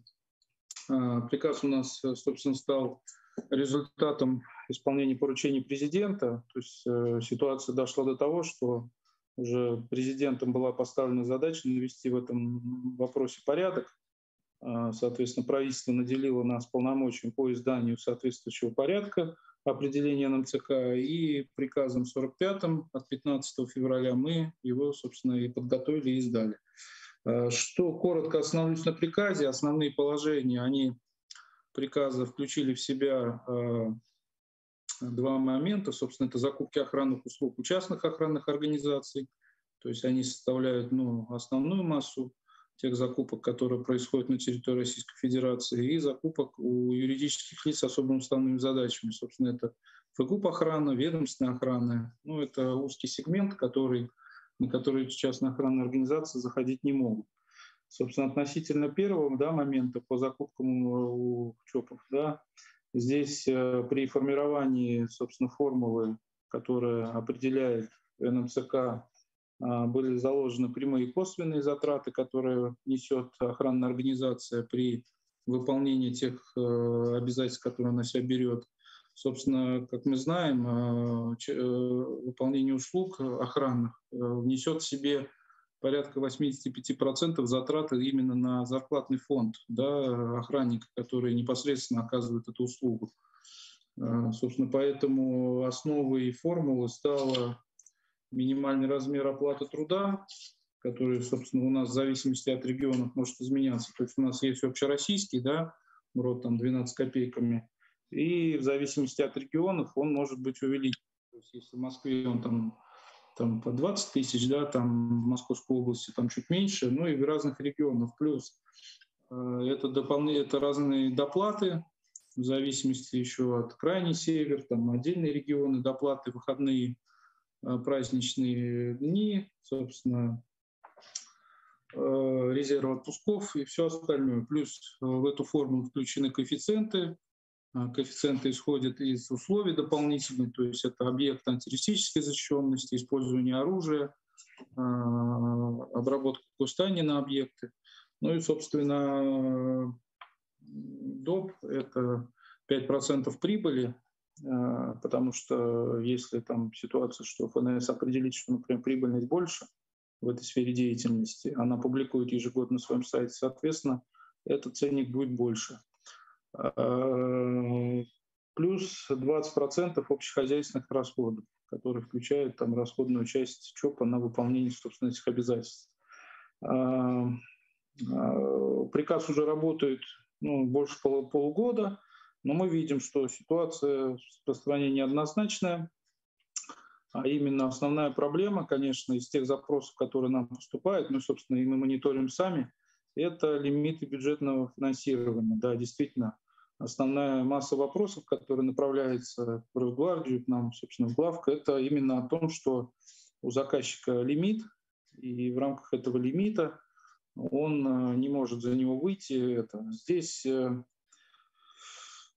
Э, приказ у нас, собственно, стал результатом исполнения поручений президента. То есть э, ситуация дошла до того, что уже президентом была поставлена задача навести в этом вопросе порядок. А, соответственно, правительство наделило нас полномочием по изданию соответствующего порядка определения НМЦК и приказом 45 от 15 февраля мы его, собственно, и подготовили и издали. А, что коротко остановлюсь на приказе, основные положения, они приказа включили в себя а, два момента. Собственно, это закупки охранных услуг у частных охранных организаций, то есть они составляют ну, основную массу тех закупок, которые происходят на территории Российской Федерации, и закупок у юридических лиц с особыми уставными задачами. Собственно, это ФГУП охрана, ведомственная охрана. Ну, это узкий сегмент, который, на который частные охранные организации заходить не могут. Собственно, относительно первого да, момента по закупкам у ЧОПов, да, Здесь при формировании, собственно, формулы, которая определяет НМЦК, были заложены прямые и косвенные затраты, которые несет охранная организация при выполнении тех обязательств, которые она себя берет. Собственно, как мы знаем, э, э, выполнение услуг охранных э, несет в себе порядка 85% затраты именно на зарплатный фонд да, охранника, который непосредственно оказывает эту услугу. Собственно, поэтому основой формулы стала минимальный размер оплаты труда, который, собственно, у нас в зависимости от регионов может изменяться. То есть у нас есть общероссийский, да, МРОД там 12 копейками, и в зависимости от регионов он может быть увеличен. То есть если в Москве он там, там по 20 тысяч, да, там в Московской области там чуть меньше, ну и в разных регионах. Плюс э, это, дополнение, это разные доплаты, в зависимости еще от крайний север, там отдельные регионы, доплаты, выходные, э, праздничные дни, собственно, э, резерв отпусков и все остальное. Плюс в эту форму включены коэффициенты коэффициенты исходят из условий дополнительных, то есть это объект антитеррористической защищенности, использование оружия, а, обработка густани на объекты. Ну и, собственно, доп – это 5% прибыли, а, потому что если там ситуация, что ФНС определит, что, например, прибыльность больше в этой сфере деятельности, она публикует ежегодно на своем сайте, соответственно, этот ценник будет больше. Э, плюс 20% общехозяйственных расходов, которые включают там расходную часть ЧОПа на выполнение, собственно, этих обязательств. Э, э, приказ уже работает ну, больше пол полугода, но мы видим, что ситуация в стране неоднозначная, а именно основная проблема, конечно, из тех запросов, которые нам поступают, ну, собственно, и мы мониторим сами, это лимиты бюджетного финансирования. Да, действительно, основная масса вопросов, которые направляются в Росгвардию, к нам, собственно, в главку, это именно о том, что у заказчика лимит, и в рамках этого лимита он э, не может за него выйти. Это. Здесь, э,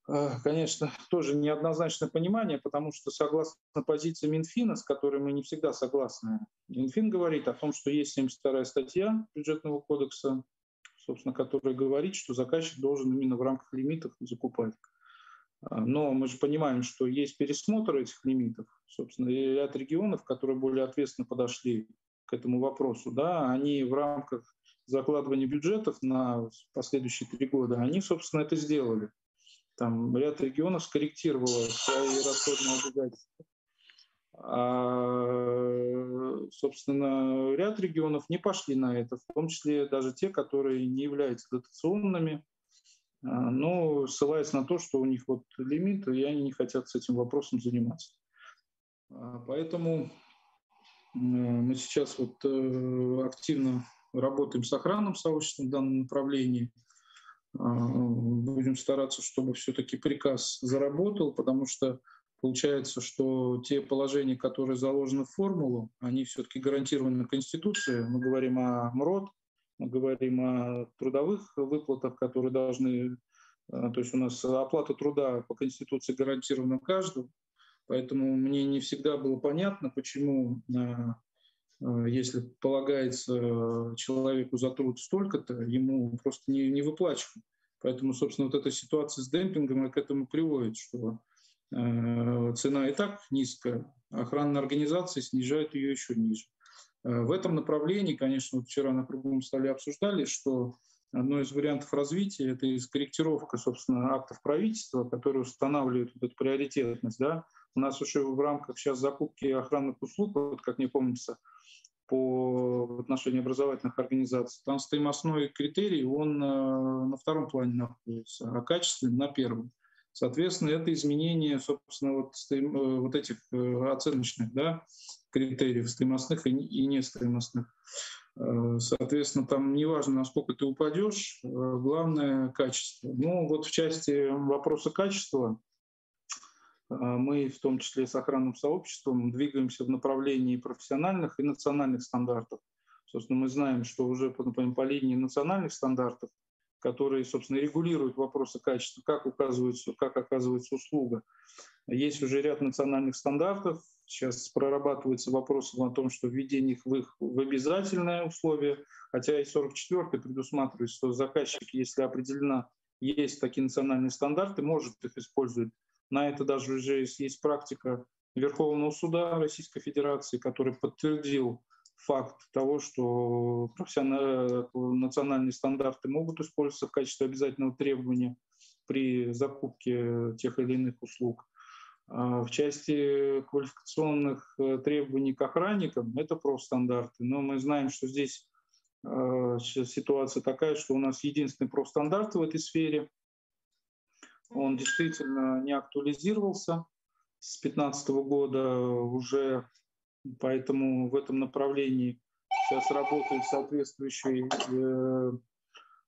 э, конечно, тоже неоднозначное понимание, потому что согласно позиции Минфина, с которой мы не всегда согласны, Минфин говорит о том, что есть 72 статья бюджетного кодекса, собственно, который говорит, что заказчик должен именно в рамках лимитов закупать. А, но мы же понимаем, что есть пересмотр этих лимитов. Собственно, и ряд регионов, которые более ответственно подошли к этому вопросу, да, они в рамках закладывания бюджетов на последующие три года, они, собственно, это сделали. Там ряд регионов скорректировало свои расходные обязательства. А, собственно, ряд регионов не пошли на это, в том числе даже те, которые не являются дотационными, а, но ссылаясь на то, что у них вот лимит, и они не хотят с этим вопросом заниматься. А, поэтому мы сейчас вот э, активно работаем с охранным сообществом в данном направлении. Будем стараться, чтобы все-таки приказ заработал, потому что Получается, что те положения, которые заложены в формулу, они все-таки гарантированы Конституцией. Мы говорим о МРОД, мы говорим о трудовых выплатах, которые должны... Э, то есть у нас оплата труда по Конституции гарантирована каждому. Поэтому мне не всегда было понятно, почему, э, э, если полагается человеку за труд столько-то, ему просто не, не выплачивают. Поэтому, собственно, вот эта ситуация с демпингом к этому приводит, что цена и так низкая, охранные организации снижают ее еще ниже. Э, в этом направлении, конечно, вот вчера на круглом столе обсуждали, что одно из вариантов развития – это корректировка, собственно, актов правительства, которые устанавливают вот эту приоритетность. Да? У нас уже в рамках сейчас закупки охранных услуг, вот как мне помнится, по отношению образовательных организаций, там стоимостной критерий, он э, на втором плане находится, а качественный на первом. Соответственно, это изменение, собственно, вот, э, вот этих э, оценочных да, критериев стоимостных и нестоимостных. Э, соответственно, там неважно, насколько ты упадешь, главное качество. Ну вот в части вопроса качества мы, в том числе с охранным сообществом, двигаемся в направлении профессиональных и национальных стандартов. Собственно, мы знаем, что уже например, по линии национальных стандартов которые, собственно, регулируют вопросы качества, как, указывается, как оказывается услуга. Есть уже ряд национальных стандартов. Сейчас прорабатывается вопрос о том, что введение их в, их в обязательное условие, хотя и 44 предусматривает, что заказчик, если определена есть такие национальные стандарты, может их использовать. На это даже уже есть практика Верховного суда Российской Федерации, который подтвердил факт того, что национальные стандарты могут использоваться в качестве обязательного требования при закупке тех или иных услуг. А в части квалификационных э, требований к охранникам это профстандарты, но мы знаем, что здесь э, ситуация такая, что у нас единственный профстандарт в этой сфере. Он действительно не актуализировался с 2015 года уже Поэтому в этом направлении сейчас работают соответствующие э,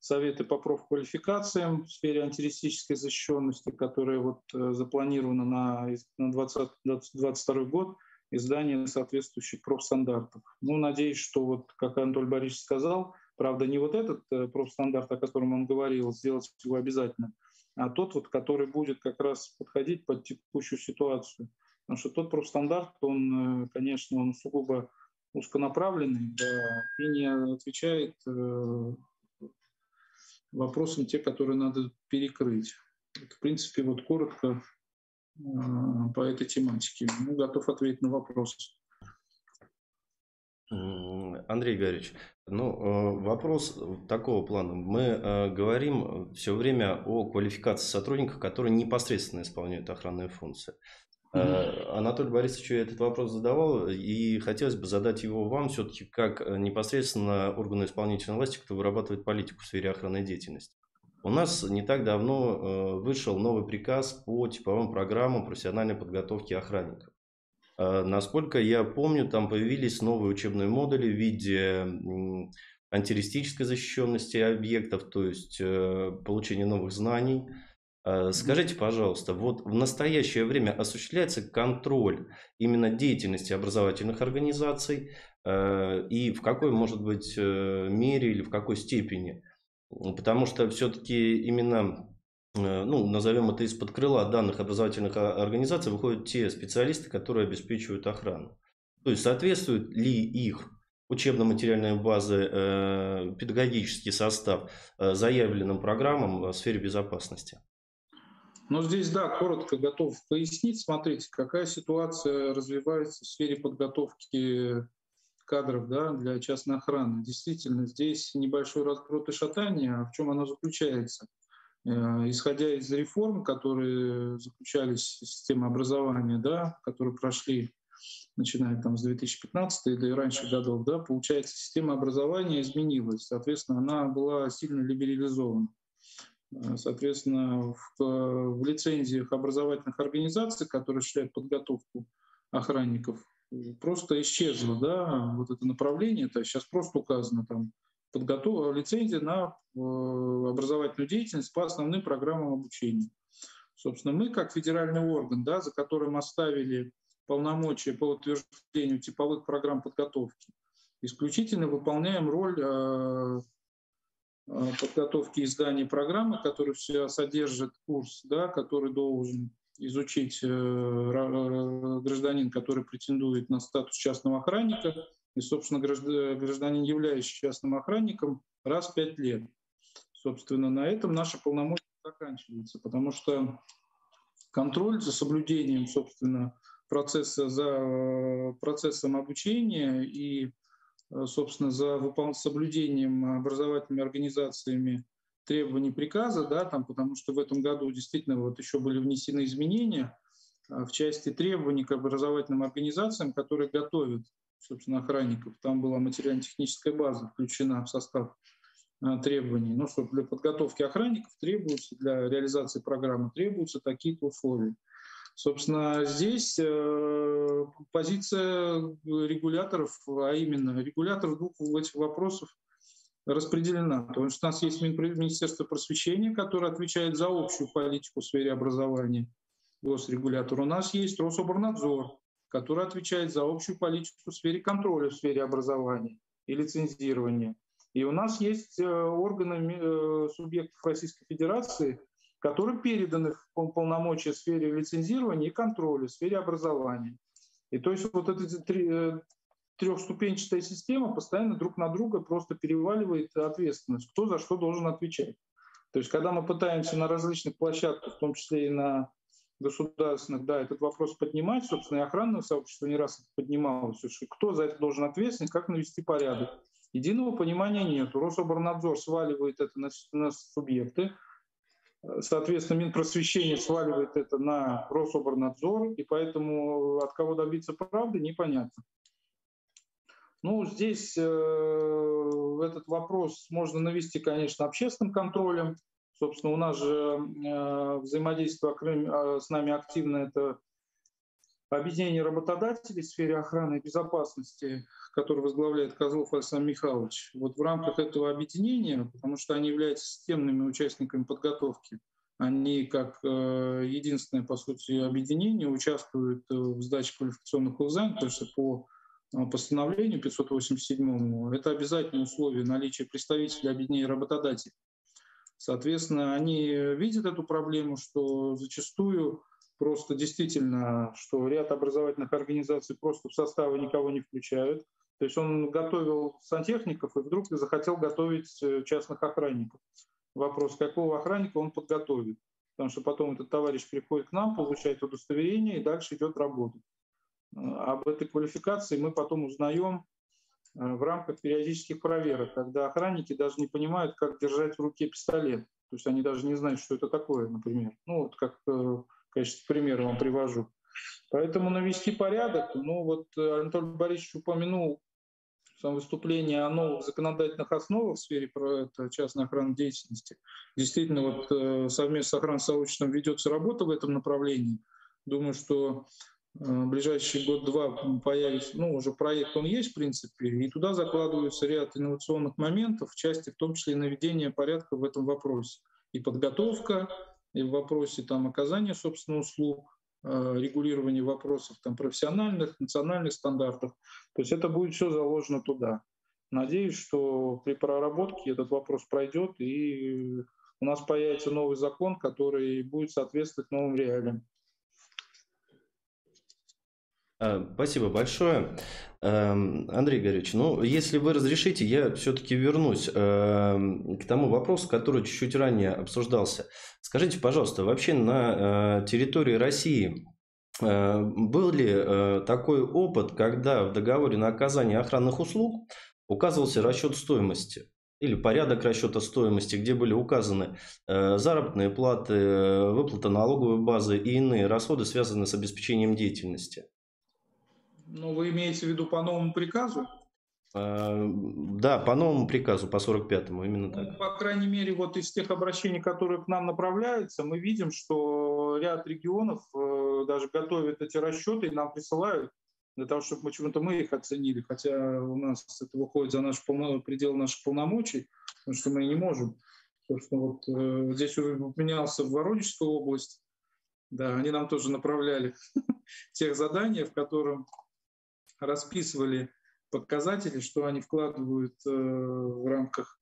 советы по профквалификациям в сфере антитеррористической защищенности, которые вот э, запланированы на, на 2022 год, издание соответствующих профстандартов. Ну, надеюсь, что вот, как Анатолий Борисович сказал, правда, не вот этот э, профстандарт, о котором он говорил, сделать его обязательно, а тот, вот, который будет как раз подходить под текущую ситуацию. Потому что тот профстандарт, он, э, конечно, он сугубо узконаправленный да, и не отвечает э, вопросам, те, которые надо перекрыть. Это, в принципе, вот коротко э, по этой тематике. Ну, готов ответить на вопрос. Андрей Игоревич, ну, вопрос такого плана. Мы говорим все время о квалификации сотрудников, которые непосредственно исполняют охранные функции. Mm-hmm. Анатолий Борисович этот вопрос задавал, и хотелось бы задать его вам все-таки как э, непосредственно органу исполнительной власти, кто вырабатывает политику в сфере охранной деятельности. У нас не так давно э, вышел новый приказ по типовым программам профессиональной подготовки охранников. Насколько я помню, там появились новые учебные модули в виде антитеррористической защищенности объектов, то есть получения новых знаний – Э, скажите, пожалуйста, вот в настоящее время осуществляется контроль именно деятельности образовательных организаций э, и в какой, может быть, э, мере или в какой степени? Потому что все-таки именно, ну, назовем это из-под крыла данных образовательных организаций, выходят те специалисты, которые обеспечивают охрану. То есть соответствуют ли их учебно-материальные базы, педагогический состав заявленным программам в сфере безопасности? Но здесь, да, коротко готов пояснить. Смотрите, какая ситуация развивается в сфере подготовки кадров да, для частной охраны. Действительно, здесь небольшой разброд и шатание. А в чем оно заключается? Э, исходя из реформ, которые заключались в системе образования, да, которые прошли начиная там с 2015 да и раньше годов, да, получается, система образования изменилась. Соответственно, она была сильно либерализована. Э, соответственно, в, в лицензиях образовательных организаций, которые осуществляют подготовку охранников, просто исчезло, да, вот это направление, это сейчас просто указано там подготов... лицензия на э, образовательную деятельность по основным программам обучения. Собственно, мы как федеральный орган, да, за которым оставили полномочия по утверждению типовых программ подготовки, исключительно выполняем роль э, Э, подготовки издания программы, который все содержит курс, да, который должен изучить э, гражданин, который претендует на статус частного охранника, и, собственно, гражданин, являющийся частным охранником, раз в пять лет. Собственно, на этом наши полномочия заканчиваются, потому что контроль за соблюдением, собственно, процесса, за э, процессом обучения и Э, собственно, за соблюдением образовательными организациями требований приказа, да, там, потому что в этом году действительно вот еще были внесены изменения э, в части требований к образовательным организациям, которые готовят, собственно, охранников. Там была материально-техническая база включена в состав э, требований. Ну, что для подготовки охранников требуются, для реализации программы требуются такие-то условия. Собственно, здесь э, позиция регуляторов, а именно регуляторов двух этих вопросов распределена. Потому что у нас есть Министерство просвещения, которое отвечает за общую политику в сфере образования, госрегулятор. У нас есть Рособорнадзор, который отвечает за общую политику в сфере контроля в сфере образования и лицензирования. И у нас есть органы субъектов Российской Федерации, которые переданы полномочия в сфере лицензирования и контроля, в сфере образования. И то есть вот эти три, трехступенчатая система постоянно друг на друга просто переваливает ответственность, кто за что должен отвечать. То есть когда мы пытаемся на различных площадках, в том числе и на государственных, да, этот вопрос поднимать, собственно, и охранное сообщество не раз это поднималось, кто за это должен ответственность, как навести порядок. Единого понимания нет. Рособорнадзор сваливает это на, на субъекты, соответственно, Минпросвещение сваливает это на Рособорнадзор, и поэтому от кого добиться правды непонятно. Ну, здесь э, этот вопрос можно навести, конечно, общественным контролем. Собственно, у нас же э, взаимодействие э, с нами активно это объединение работодателей в сфере охраны и безопасности, которое возглавляет Козлов Александр Михайлович. Вот в рамках этого объединения, потому что они являются системными участниками подготовки, они как э, единственное, по сути, объединение участвуют в сдаче квалификационных экзаменов, потому что по Э, постановлению 587 это обязательное условие наличия представителей объединения работодателей. Соответственно, они видят эту проблему, что зачастую просто действительно, что ряд образовательных организаций просто в составы никого не включают. То есть он готовил сантехников и вдруг захотел готовить э, частных охранников. Вопрос, какого охранника он подготовит. Потому что потом этот товарищ приходит к нам, получает удостоверение и дальше идет работать. Об этой квалификации мы потом узнаем э, в рамках периодических проверок, когда охранники даже не понимают, как держать в руке пистолет. То есть они даже не знают, что это такое, например. Ну, вот как э, в качестве примера вам привожу. Поэтому навести порядок, ну вот э, Анатолий Борисович упомянул в своем выступлении о новых законодательных основах в сфере частной охранной деятельности. Действительно, вот совместно с охранным сообществом ведется работа в этом направлении. Думаю, что Э, в ближайший год-два появится, ну, уже проект он есть, в принципе, и туда закладывается ряд инновационных моментов, в части, в том числе и наведения порядка в этом вопросе. И подготовка, и в вопросе там, оказания, собственно, услуг, э, регулирования вопросов там, профессиональных, национальных стандартов. То есть это будет все заложено туда. Надеюсь, что при проработке этот вопрос пройдет, и у нас появится новый закон, который будет соответствовать новым реалиям. А, спасибо большое. Эм, Андрей Горевич, ну, если вы разрешите, я все-таки вернусь эм, к тому вопросу, который чуть-чуть ранее обсуждался. Скажите, пожалуйста, вообще на э, территории России э, был ли э, такой опыт, когда в договоре на оказание охранных услуг указывался расчет стоимости? или порядок расчета стоимости, где были указаны заработные платы, выплата налоговой базы и иные расходы, связанные с обеспечением деятельности. Ну, вы имеете в виду по новому приказу? А, да, по новому приказу, по 45-му, именно так. Ну, по крайней мере, вот из тех обращений, которые к нам направляются, мы видим, что ряд регионов э, даже готовят эти расчеты и нам присылают для того, чтобы почему-то мы их оценили, хотя у нас это выходит за наш полно, предел наших полномочий, потому что мы не можем. Собственно, вот э, здесь упоминался в Воронежскую область, да, они нам тоже направляли тех задания, в котором расписывали показатели, что они вкладывают э, в рамках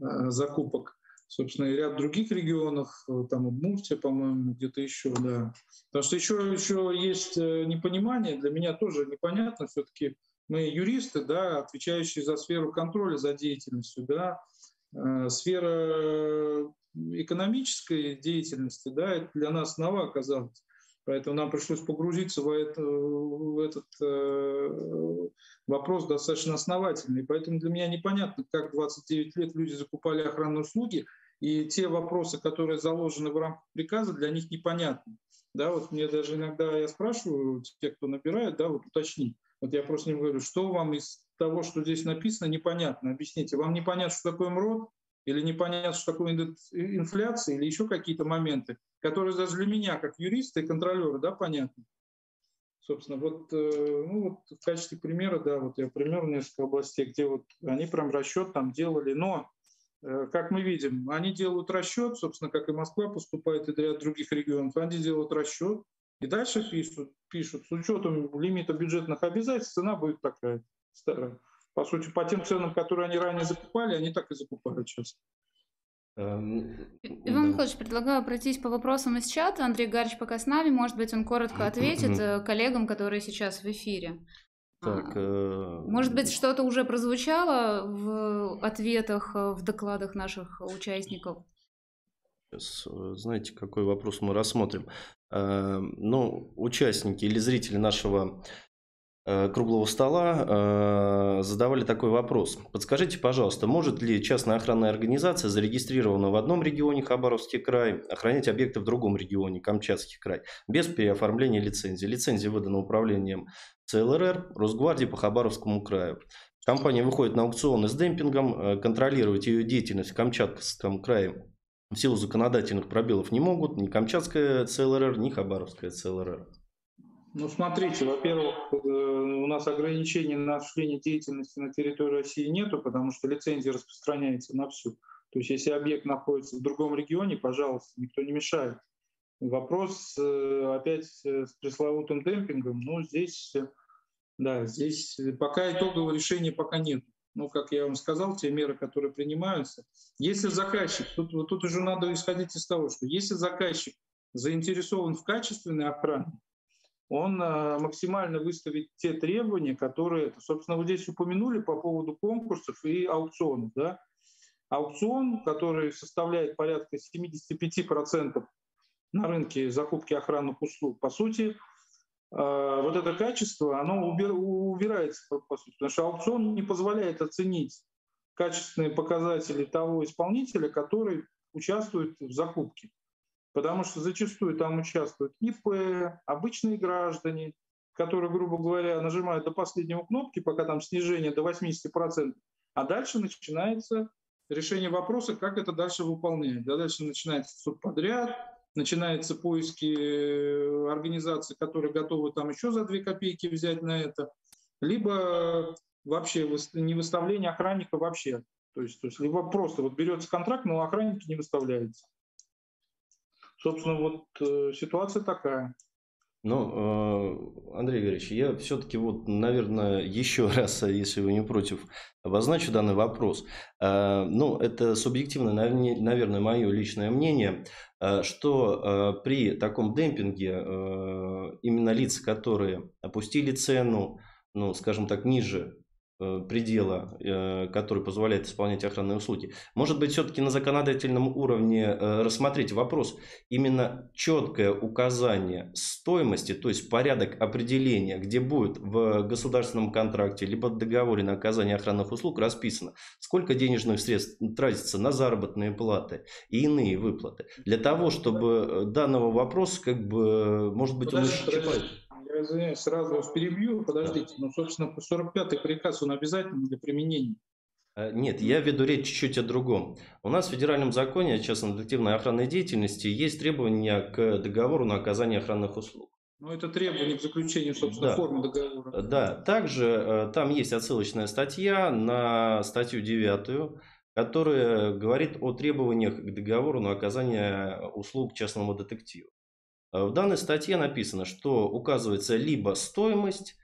э, закупок. Собственно, и ряд других регионов, э, там Удмуртия, по-моему, где-то еще, да. Потому что еще, еще есть непонимание, для меня тоже непонятно, все-таки мы юристы, да, отвечающие за сферу контроля за деятельностью, да, сфера экономической деятельности, да, это для нас нова оказалась. Поэтому нам пришлось погрузиться в, это, в этот э, вопрос достаточно основательно. И поэтому для меня непонятно, как 29 лет люди закупали охранные услуги, и те вопросы, которые заложены в рамках приказа, для них непонятны. Да, вот мне даже иногда я спрашиваю, те, кто набирает, да, вот уточни. Вот я просто не говорю, что вам из того, что здесь написано, непонятно. Объясните, вам непонятно, что такое МРОД, или непонятно, что такое инфляция, или еще какие-то моменты которые даже для меня, как юриста и контролера, да, понятны. Собственно, вот, э, ну, вот в качестве примера, да, вот я пример несколько областей, где вот они прям расчет там делали, но э, как мы видим, они делают расчет, собственно, как и Москва поступает, и ряд других регионов, они делают расчет, и дальше пишут, пишут, с учетом лимита бюджетных обязательств цена будет такая, старая. по сути, по тем ценам, которые они ранее закупали, они так и закупают сейчас. Эм, Иван Михайлович, предлагаю пройтись по вопросам из чата. Андрей Гарч пока с нами. Может быть, он коротко ответит э, коллегам, которые сейчас в эфире. Так, э... Может быть, что-то уже прозвучало в ответах, э, в докладах наших участников? Сейчас, э, знаете, какой вопрос мы рассмотрим. Ну, участники или зрители нашего круглого стола э, задавали такой вопрос. Подскажите, пожалуйста, может ли частная охранная организация, зарегистрированная в одном регионе Хабаровский край, охранять объекты в другом регионе Камчатский край без переоформления лицензии? Лицензия выдана управлением ЦЛРР Росгвардии по Хабаровскому краю. Компания выходит на аукционы с демпингом, э, контролировать ее деятельность в Камчатском крае в силу законодательных пробелов не могут ни Камчатская ЦЛРР, ни Хабаровская ЦЛРР. Ну, смотрите, во-первых, э, у нас ограничений на осуществление деятельности на территории России нету, потому что лицензия распространяется на всю. То есть, если объект находится в другом регионе, пожалуйста, никто не мешает. Вопрос э, опять э, с пресловутым демпингом, ну, здесь, да, здесь пока итогового решения пока нет. Ну, как я вам сказал, те меры, которые принимаются. Если заказчик, тут, тут уже надо исходить из того, что если заказчик заинтересован в качественной охране, он э, максимально выставит те требования, которые, собственно, вот здесь упомянули по поводу конкурсов и аукционов. Да? Аукцион, который составляет порядка 75% на рынке закупки охранных услуг, по сути, э, вот это качество, оно убирается, по сути, потому что аукцион не позволяет оценить качественные показатели того исполнителя, который участвует в закупке потому что зачастую там участвуют ИП, обычные граждане, которые, грубо говоря, нажимают до последнего кнопки, пока там снижение до 80%, а дальше начинается решение вопроса, как это дальше выполнять. Да, дальше начинается суд подряд, начинаются поиски э, организаций, которые готовы там еще за 2 копейки взять на это, либо вообще не выставление охранника вообще. То есть, то есть либо просто вот берется контракт, но охранники не выставляются. Собственно, вот э, ситуация такая. Ну, э, Андрей Игоревич, я все-таки вот, наверное, еще раз, если вы не против, обозначу данный вопрос. Э, ну, это субъективное, наверное, мое личное мнение, что при таком демпинге именно лица, которые опустили цену, ну, скажем так, ниже Э, предела, э, который позволяет исполнять охранные услуги. Может быть, все-таки на законодательном уровне э, рассмотреть вопрос именно четкое указание стоимости, то есть порядок определения, где будет в государственном контракте либо в договоре на оказание охранных услуг расписано, сколько денежных средств тратится на заработные платы и иные выплаты. Для того, чтобы данного вопроса, как бы, может быть, он исчерпает я извиняюсь, сразу вас перебью, подождите, но, собственно, 45-й приказ, он обязательно для применения. Э, нет, я веду речь чуть-чуть о другом. У нас в федеральном законе о частно-детективной охранной деятельности есть требования к договору на оказание охранных услуг. Ну, это требование к заключению, собственно, да. формы договора. Да, также э, там есть отсылочная статья на статью 9, которая говорит о требованиях к договору на оказание услуг частному детективу. В данной статье написано, что указывается либо стоимость,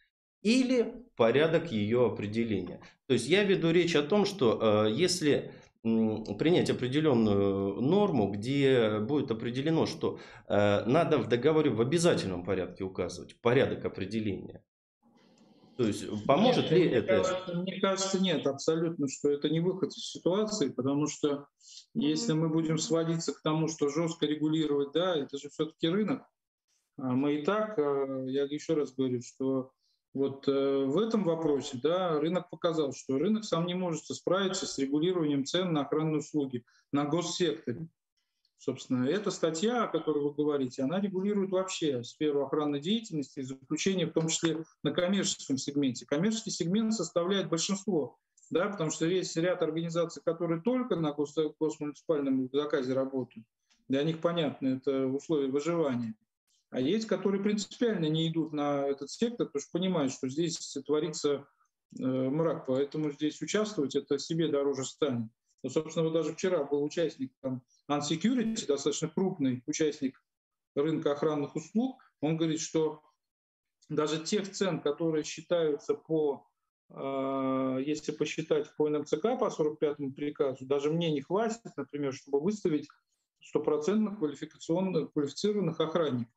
или порядок ее определения. То есть я веду речь о том, что э, если принять определенную норму, где будет определено, что э, надо в договоре в обязательном порядке указывать порядок определения. То есть поможет нет, ли мне это? Кажется, мне кажется, нет, абсолютно, что это не выход из ситуации, потому что если мы будем сводиться к тому, что жестко регулировать, да, это же все-таки рынок. А мы и так, э, я еще раз говорю, что вот э, в этом вопросе да, рынок показал, что рынок сам не может справиться с регулированием цен на охранные услуги на госсекторе. Собственно, эта статья, о которой вы говорите, она регулирует вообще сферу охранной деятельности и заключения, в том числе на коммерческом сегменте. Коммерческий сегмент составляет большинство, да, потому что есть ряд организаций, которые только на госмуниципальном заказе работают. Для них понятно, это условия выживания. А есть, которые принципиально не идут на этот сектор, потому что понимают, что здесь творится э, мрак, поэтому здесь участвовать это себе дороже станет. Ну, собственно, вот даже вчера был участник там, Unsecurity, достаточно крупный участник рынка охранных услуг. Он говорит, что даже тех цен, которые считаются по а, если посчитать по НМЦК по 45-му приказу, даже мне не хватит, например, чтобы выставить стопроцентно квалифицированных охранников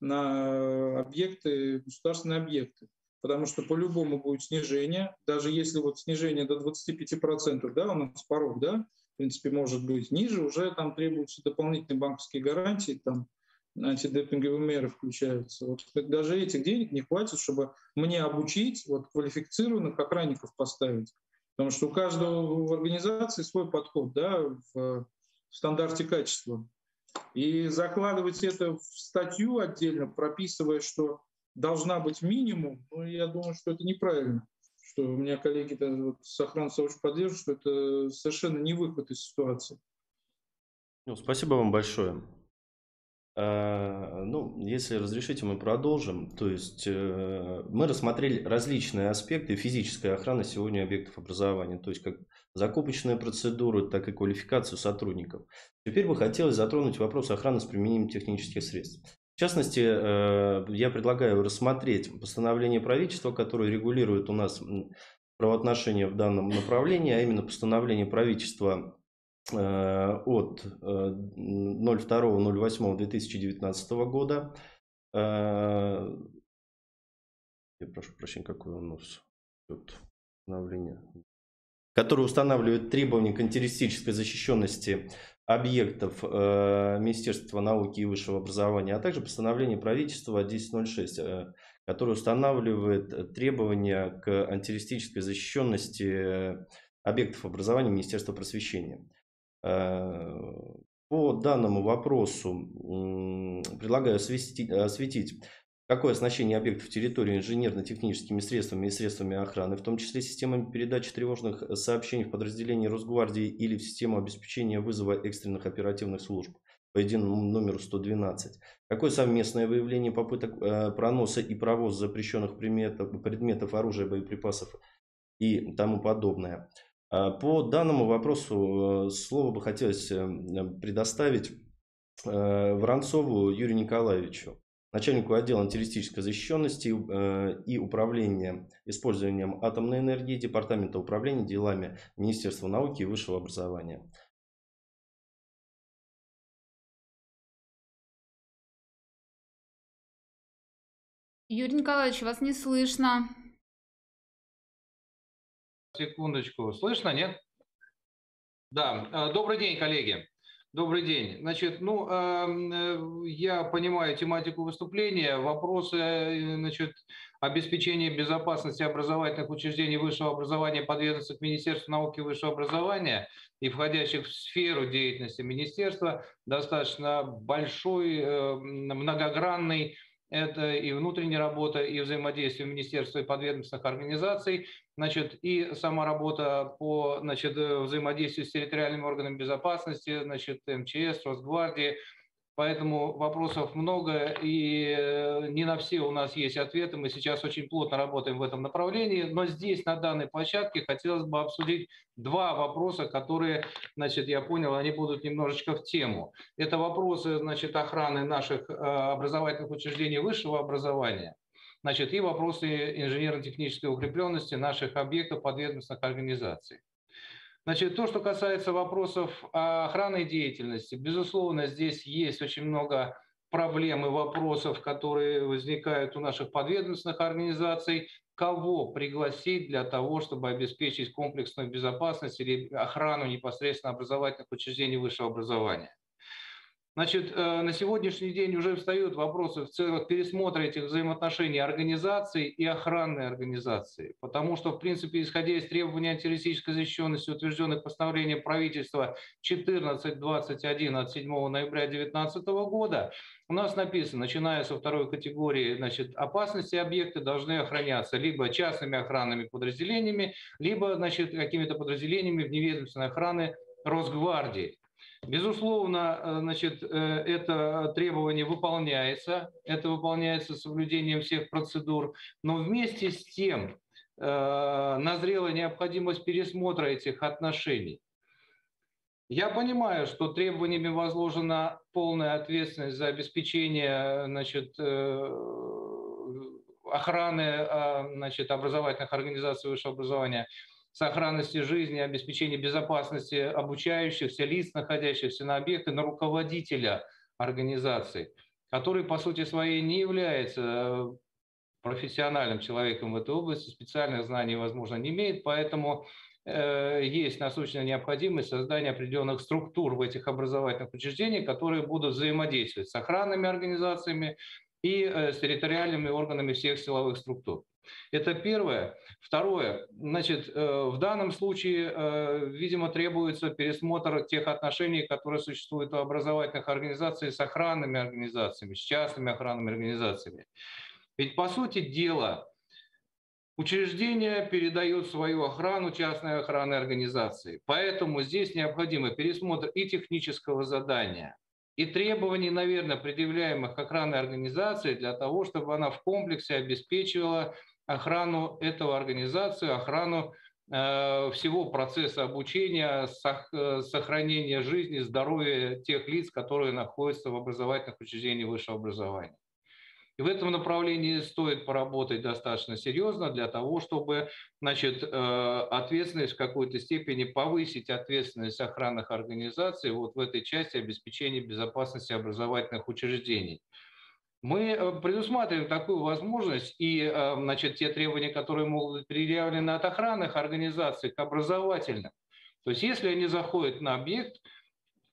на объекты, государственные объекты. Потому что по-любому будет снижение, даже если вот снижение до 25%, да, у нас порог, да, в принципе, может быть ниже, уже там требуются дополнительные банковские гарантии, там антидемпинговые меры включаются. Вот даже этих денег не хватит, чтобы мне обучить, вот квалифицированных охранников поставить. Потому что у каждого в организации свой подход да, в стандарте качества. И закладывать это в статью отдельно, прописывая, что должна быть минимум, ну, я думаю, что это неправильно. Что у меня коллеги вот, с охраной очень поддерживают, что это совершенно не выход из ситуации. Ну, спасибо вам большое. А, ну, если разрешите, мы продолжим. То есть э, мы рассмотрели различные аспекты физической охраны сегодня объектов образования, то есть как закупочные процедуры, так и квалификацию сотрудников. Теперь бы хотелось затронуть вопрос охраны с применением технических средств. В частности, э, я предлагаю рассмотреть постановление правительства, которое регулирует у нас правоотношения в данном направлении, а именно постановление правительства Э, от 02.08.2019 э, года. Я прошу прощения, какое у нас тут постановление? Которое устанавливает требования к антитеррористической защищенности объектов Министерства науки и высшего образования, а также постановление правительства 1006, которое устанавливает требования к антитеррористической защищенности объектов образования Министерства просвещения. Э, по данному вопросу предлагаю осветить, осветить какое оснащение объектов территории инженерно-техническими средствами и средствами охраны, в том числе системами передачи тревожных сообщений в подразделении Росгвардии или в систему обеспечения вызова экстренных оперативных служб по единому номеру 112. Какое совместное выявление попыток э, проноса и провоз запрещенных предметов, предметов оружия, боеприпасов и тому подобное. А, по данному вопросу э, слово бы хотелось э, предоставить э, Воронцову Юрию Николаевичу, начальнику отдела антитеррористической защищенности и управления использованием атомной энергии Департамента управления делами Министерства науки и высшего образования. Юрий Николаевич, вас не слышно. Секундочку. Слышно, нет? Да. Э, добрый день, коллеги. Добрый день. Значит, ну, эм, э, я понимаю тематику выступления. Вопросы, э, значит, обеспечения безопасности образовательных учреждений высшего образования подведомственных Министерству науки и высшего образования и входящих в сферу деятельности министерства достаточно большой, многогранный это и внутренняя работа, и взаимодействие министерства и подведомственных организаций, значит, и сама работа по значит, взаимодействию с территориальными органами безопасности, значит, МЧС, Росгвардии, Поэтому вопросов много, и э, не на все у нас есть ответы. Мы сейчас очень плотно работаем в этом направлении. Но здесь, на данной площадке, хотелось бы обсудить два вопроса, которые, значит, я понял, они будут немножечко в тему. Это вопросы, значит, охраны наших э, образовательных учреждений высшего образования, значит, и вопросы инженерно-технической укрепленности наших объектов подведомственных организаций. Значит, то, что касается вопросов охранной деятельности, безусловно, здесь есть очень много проблем и вопросов, которые возникают у наших подведомственных организаций, кого пригласить для того, чтобы обеспечить комплексную безопасность или охрану непосредственно образовательных учреждений высшего образования. Значит, э, на сегодняшний день уже встают вопросы в целых пересмотра этих взаимоотношений организации и охранной организации, потому что, в принципе, исходя из требований антитеррористической защищенности, утвержденных постановлением правительства 1421 от 7 ноября 2019 года, у нас написано, начиная со второй категории, значит, опасности объекты должны охраняться либо частными охранными подразделениями, либо, значит, какими-то подразделениями вневедомственной охраны Росгвардии. Безусловно, э, значит, э, это требование выполняется, это выполняется соблюдением всех процедур, но вместе с тем э, назрела необходимость пересмотра этих отношений. Я понимаю, что требованиями возложена полная ответственность за обеспечение значит, охраны значит, образовательных организаций высшего образования, сохранности жизни, обеспечения безопасности обучающихся лиц, находящихся на объекте, на руководителя организации, который по сути своей не является профессиональным человеком в этой области, специальных знаний, возможно, не имеет, поэтому э, есть насущная необходимость создания определенных структур в этих образовательных учреждениях, которые будут взаимодействовать с охранными организациями и э, с территориальными органами всех силовых структур. Это первое. Второе. Значит, э, в данном случае, видимо, требуется пересмотр тех отношений, которые существуют у образовательных организаций с охранными организациями, с частными охранными организациями. Ведь, по сути дела, учреждение передает свою охрану частной охранной организации. Поэтому здесь необходимо пересмотр и технического задания, и требований, наверное, предъявляемых охранной организации для того, чтобы она в комплексе обеспечивала охрану этого организации, охрану э, всего процесса обучения, сох, сохранения жизни, здоровья тех лиц, которые находятся в образовательных учреждениях высшего образования. И в этом направлении стоит поработать достаточно серьезно для того, чтобы значит, э, ответственность в какой-то степени повысить ответственность охранных организаций вот в этой части обеспечения безопасности образовательных учреждений. Мы э, предусматриваем такую возможность и э, значит, те требования, которые могут быть предъявлены от охранных организаций к образовательным. То есть если они заходят на объект,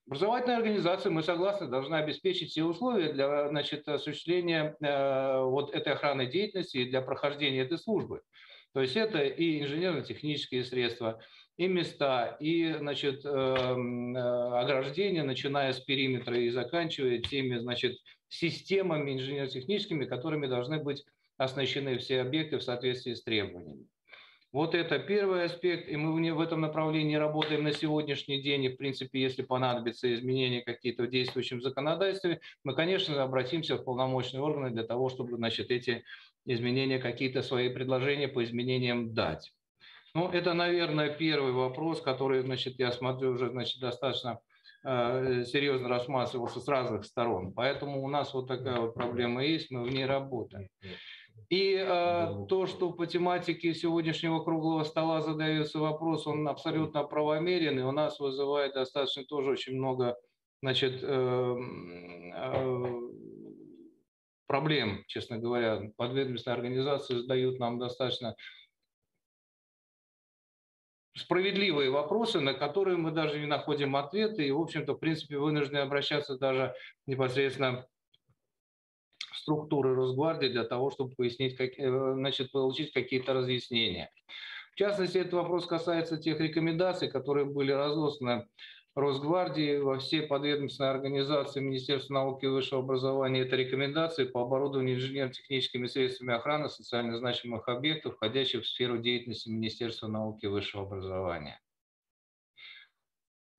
Образовательная организация, мы согласны, должна обеспечить все условия для значит, осуществления э, вот этой охранной деятельности и для прохождения этой службы. То есть это и инженерно-технические средства, и места, и значит, э, э, ограждения, начиная с периметра и заканчивая теми значит, системами инженерно-техническими, которыми должны быть оснащены все объекты в соответствии с требованиями. Вот это первый аспект, и мы в этом направлении работаем на сегодняшний день. И, в принципе, если понадобятся изменения какие-то в действующем законодательстве, мы, конечно, обратимся в полномочные органы для того, чтобы значит, эти изменения, какие-то свои предложения по изменениям дать. Ну, это, наверное, первый вопрос, который, значит, я смотрю, уже значит, достаточно серьезно рассматривался с разных сторон. Поэтому у нас вот такая вот проблема есть, мы в ней работаем. И э, то, что по тематике сегодняшнего круглого стола задается вопрос, он абсолютно правомерен, и у нас вызывает достаточно тоже очень много значит, э, э, проблем, честно говоря. Подведомственные организации задают нам достаточно справедливые вопросы, на которые мы даже не находим ответы, и, в общем-то, в принципе, вынуждены обращаться даже непосредственно структуры Росгвардии для того, чтобы пояснить, как, э, значит, получить какие-то разъяснения. В частности, этот вопрос касается тех рекомендаций, которые были разосланы Росгвардии во все подведомственные организации Министерства науки и высшего образования. Это рекомендации по оборудованию инженерно-техническими средствами охраны социально значимых объектов, входящих в сферу деятельности Министерства науки и высшего образования.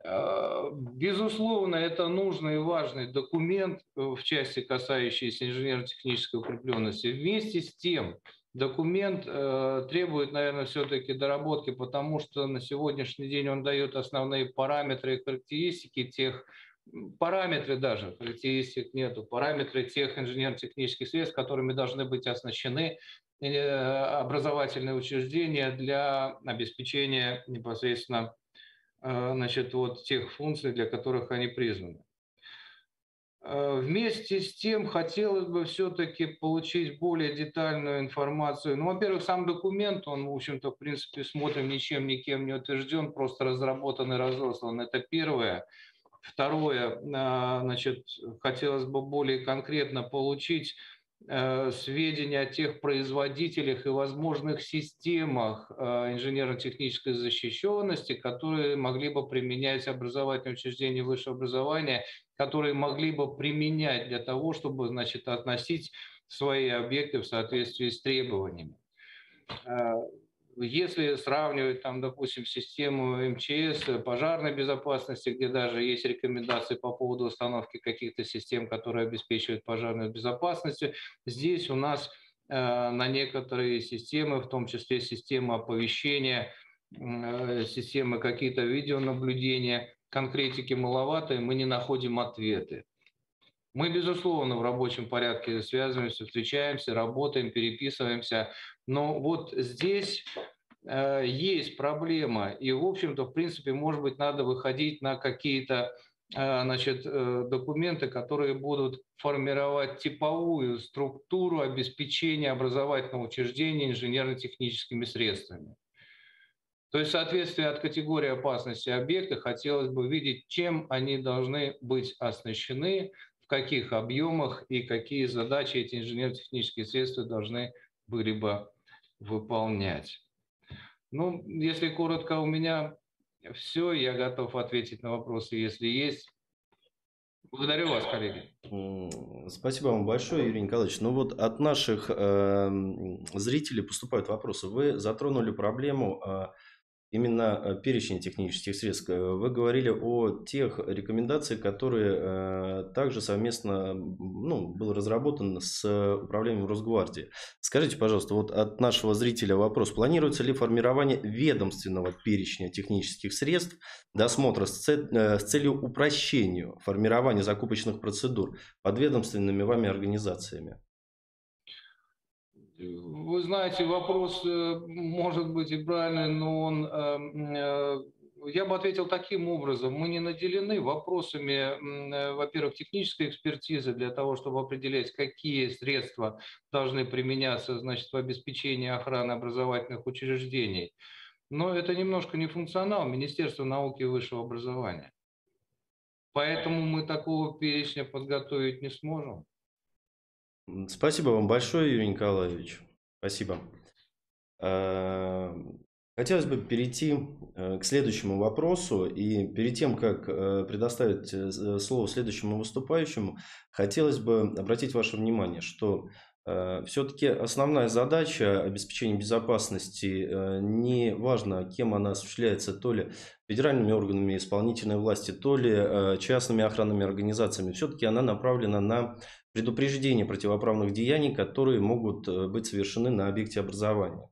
Э, безусловно, это нужный и важный документ э, в части, касающейся инженерно-технической укрепленности. Вместе с тем, документ э, требует, наверное, все-таки доработки, потому что на сегодняшний день он дает основные параметры и характеристики тех, параметры даже, характеристик нету, параметры тех инженерно-технических средств, которыми должны быть оснащены образовательные учреждения для обеспечения непосредственно а, значит, вот тех функций, для которых они призваны. А, вместе с тем хотелось бы все-таки получить более детальную информацию. Ну, во-первых, сам документ, он, в общем-то, в принципе, смотрим, ничем, никем не утвержден, просто разработан и разослан. Это первое. Второе, а, значит, хотелось бы более конкретно получить Э, сведения о тех производителях и возможных системах э, инженерно-технической защищенности, которые могли бы применять образовательные учреждения высшего образования, которые могли бы применять для того, чтобы значит, относить свои объекты в соответствии с требованиями. Э, если сравнивать, там, допустим, систему МЧС, пожарной безопасности, где даже есть рекомендации по поводу установки каких-то систем, которые обеспечивают пожарную безопасность, здесь у нас э, на некоторые системы, в том числе система оповещения, э, системы какие-то видеонаблюдения, конкретики маловато, и мы не находим ответы. Мы, безусловно, в рабочем порядке связываемся, встречаемся, работаем, переписываемся. Но вот здесь э, есть проблема. И, в общем-то, в принципе, может быть, надо выходить на какие-то э, значит, э, документы, которые будут формировать типовую структуру обеспечения образовательного учреждения инженерно-техническими средствами. То есть в соответствии от категории опасности объекта хотелось бы видеть, чем они должны быть оснащены, в каких объемах и какие задачи эти инженерно-технические средства должны были бы выполнять. Ну, если коротко, у меня все. Я готов ответить на вопросы, если есть. Благодарю вас, коллеги. Спасибо вам большое, Юрий Николаевич. Ну вот от наших э, зрителей поступают вопросы. Вы затронули проблему э, именно э, перечень технических средств. Э, вы говорили о тех рекомендациях, которые э, также совместно ну, был разработан с управлением Росгвардии. Скажите, пожалуйста, вот от нашего зрителя вопрос. Планируется ли формирование ведомственного перечня технических средств досмотра с целью упрощения формирования закупочных процедур подведомственными вами организациями? Вы знаете, вопрос э, может быть и правильный, но он, э, э, я бы ответил таким образом. Мы не наделены вопросами, во-первых, технической экспертизы для того, чтобы определять, какие средства должны применяться значит, в обеспечении охраны образовательных учреждений. Но это немножко не функционал Министерства науки и высшего образования. Поэтому мы такого перечня подготовить не сможем. Спасибо вам большое, Юрий Николаевич. Спасибо. А, хотелось бы перейти э, к следующему вопросу. И перед тем, как э, предоставить э, слово следующему выступающему, хотелось бы обратить ваше внимание, что все-таки основная задача обеспечения безопасности, не важно, кем она осуществляется, то ли федеральными органами исполнительной власти, то ли частными охранными организациями, все-таки она направлена на предупреждение противоправных деяний, которые могут э, быть совершены на объекте образования.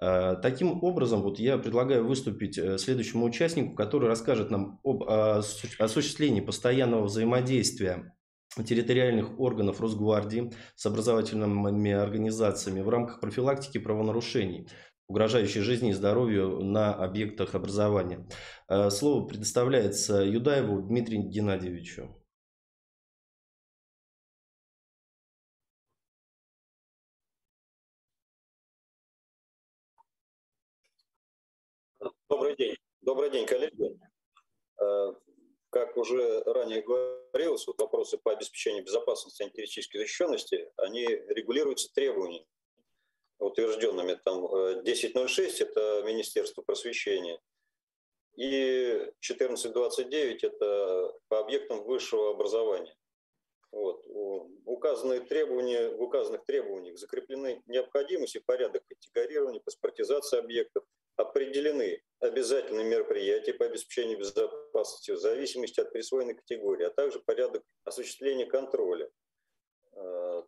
Э, таким образом, вот я предлагаю выступить э, следующему участнику, который расскажет нам об осуществлении постоянного взаимодействия территориальных органов Росгвардии с образовательными организациями в рамках профилактики правонарушений, угрожающей жизни и здоровью на объектах образования. Слово предоставляется Юдаеву Дмитрию Геннадьевичу. Добрый день. Добрый день, коллеги. Э, как уже ранее говорилось, вот вопросы по обеспечению безопасности и антитеррористической защищенности, они регулируются требованиями, утвержденными там 10.06 э, – это Министерство просвещения, и 14.29 – это по объектам высшего образования. Вот. Указанные требования, в указанных требованиях закреплены необходимость и порядок категорирования, паспортизации объектов, определены обязательные мероприятия по обеспечению безопасности в зависимости от присвоенной категории, а также порядок осуществления контроля. Э,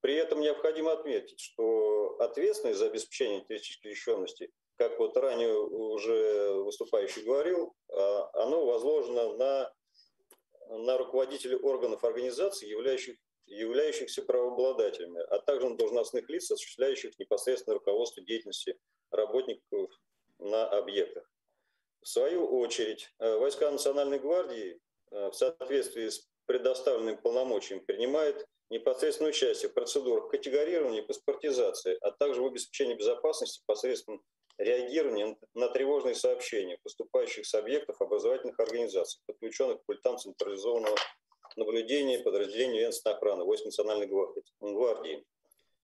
при этом необходимо отметить, что ответственность за обеспечение террористической защищенности, как вот ранее уже выступающий говорил, а, оно возложено на, на руководителей органов организации, являющих, являющихся правообладателями, а также на должностных лиц, осуществляющих непосредственно руководство деятельности работников на объектах. В свою очередь, э, войска Национальной гвардии э, в соответствии с предоставленными полномочиями принимают непосредственное участие в процедурах категорирования и паспортизации, а также в обеспечении безопасности посредством реагирования на тревожные сообщения, поступающих с объектов образовательных организаций, подключенных к пультам централизованного наблюдения подразделений военной охраны войск Национальной гвардии.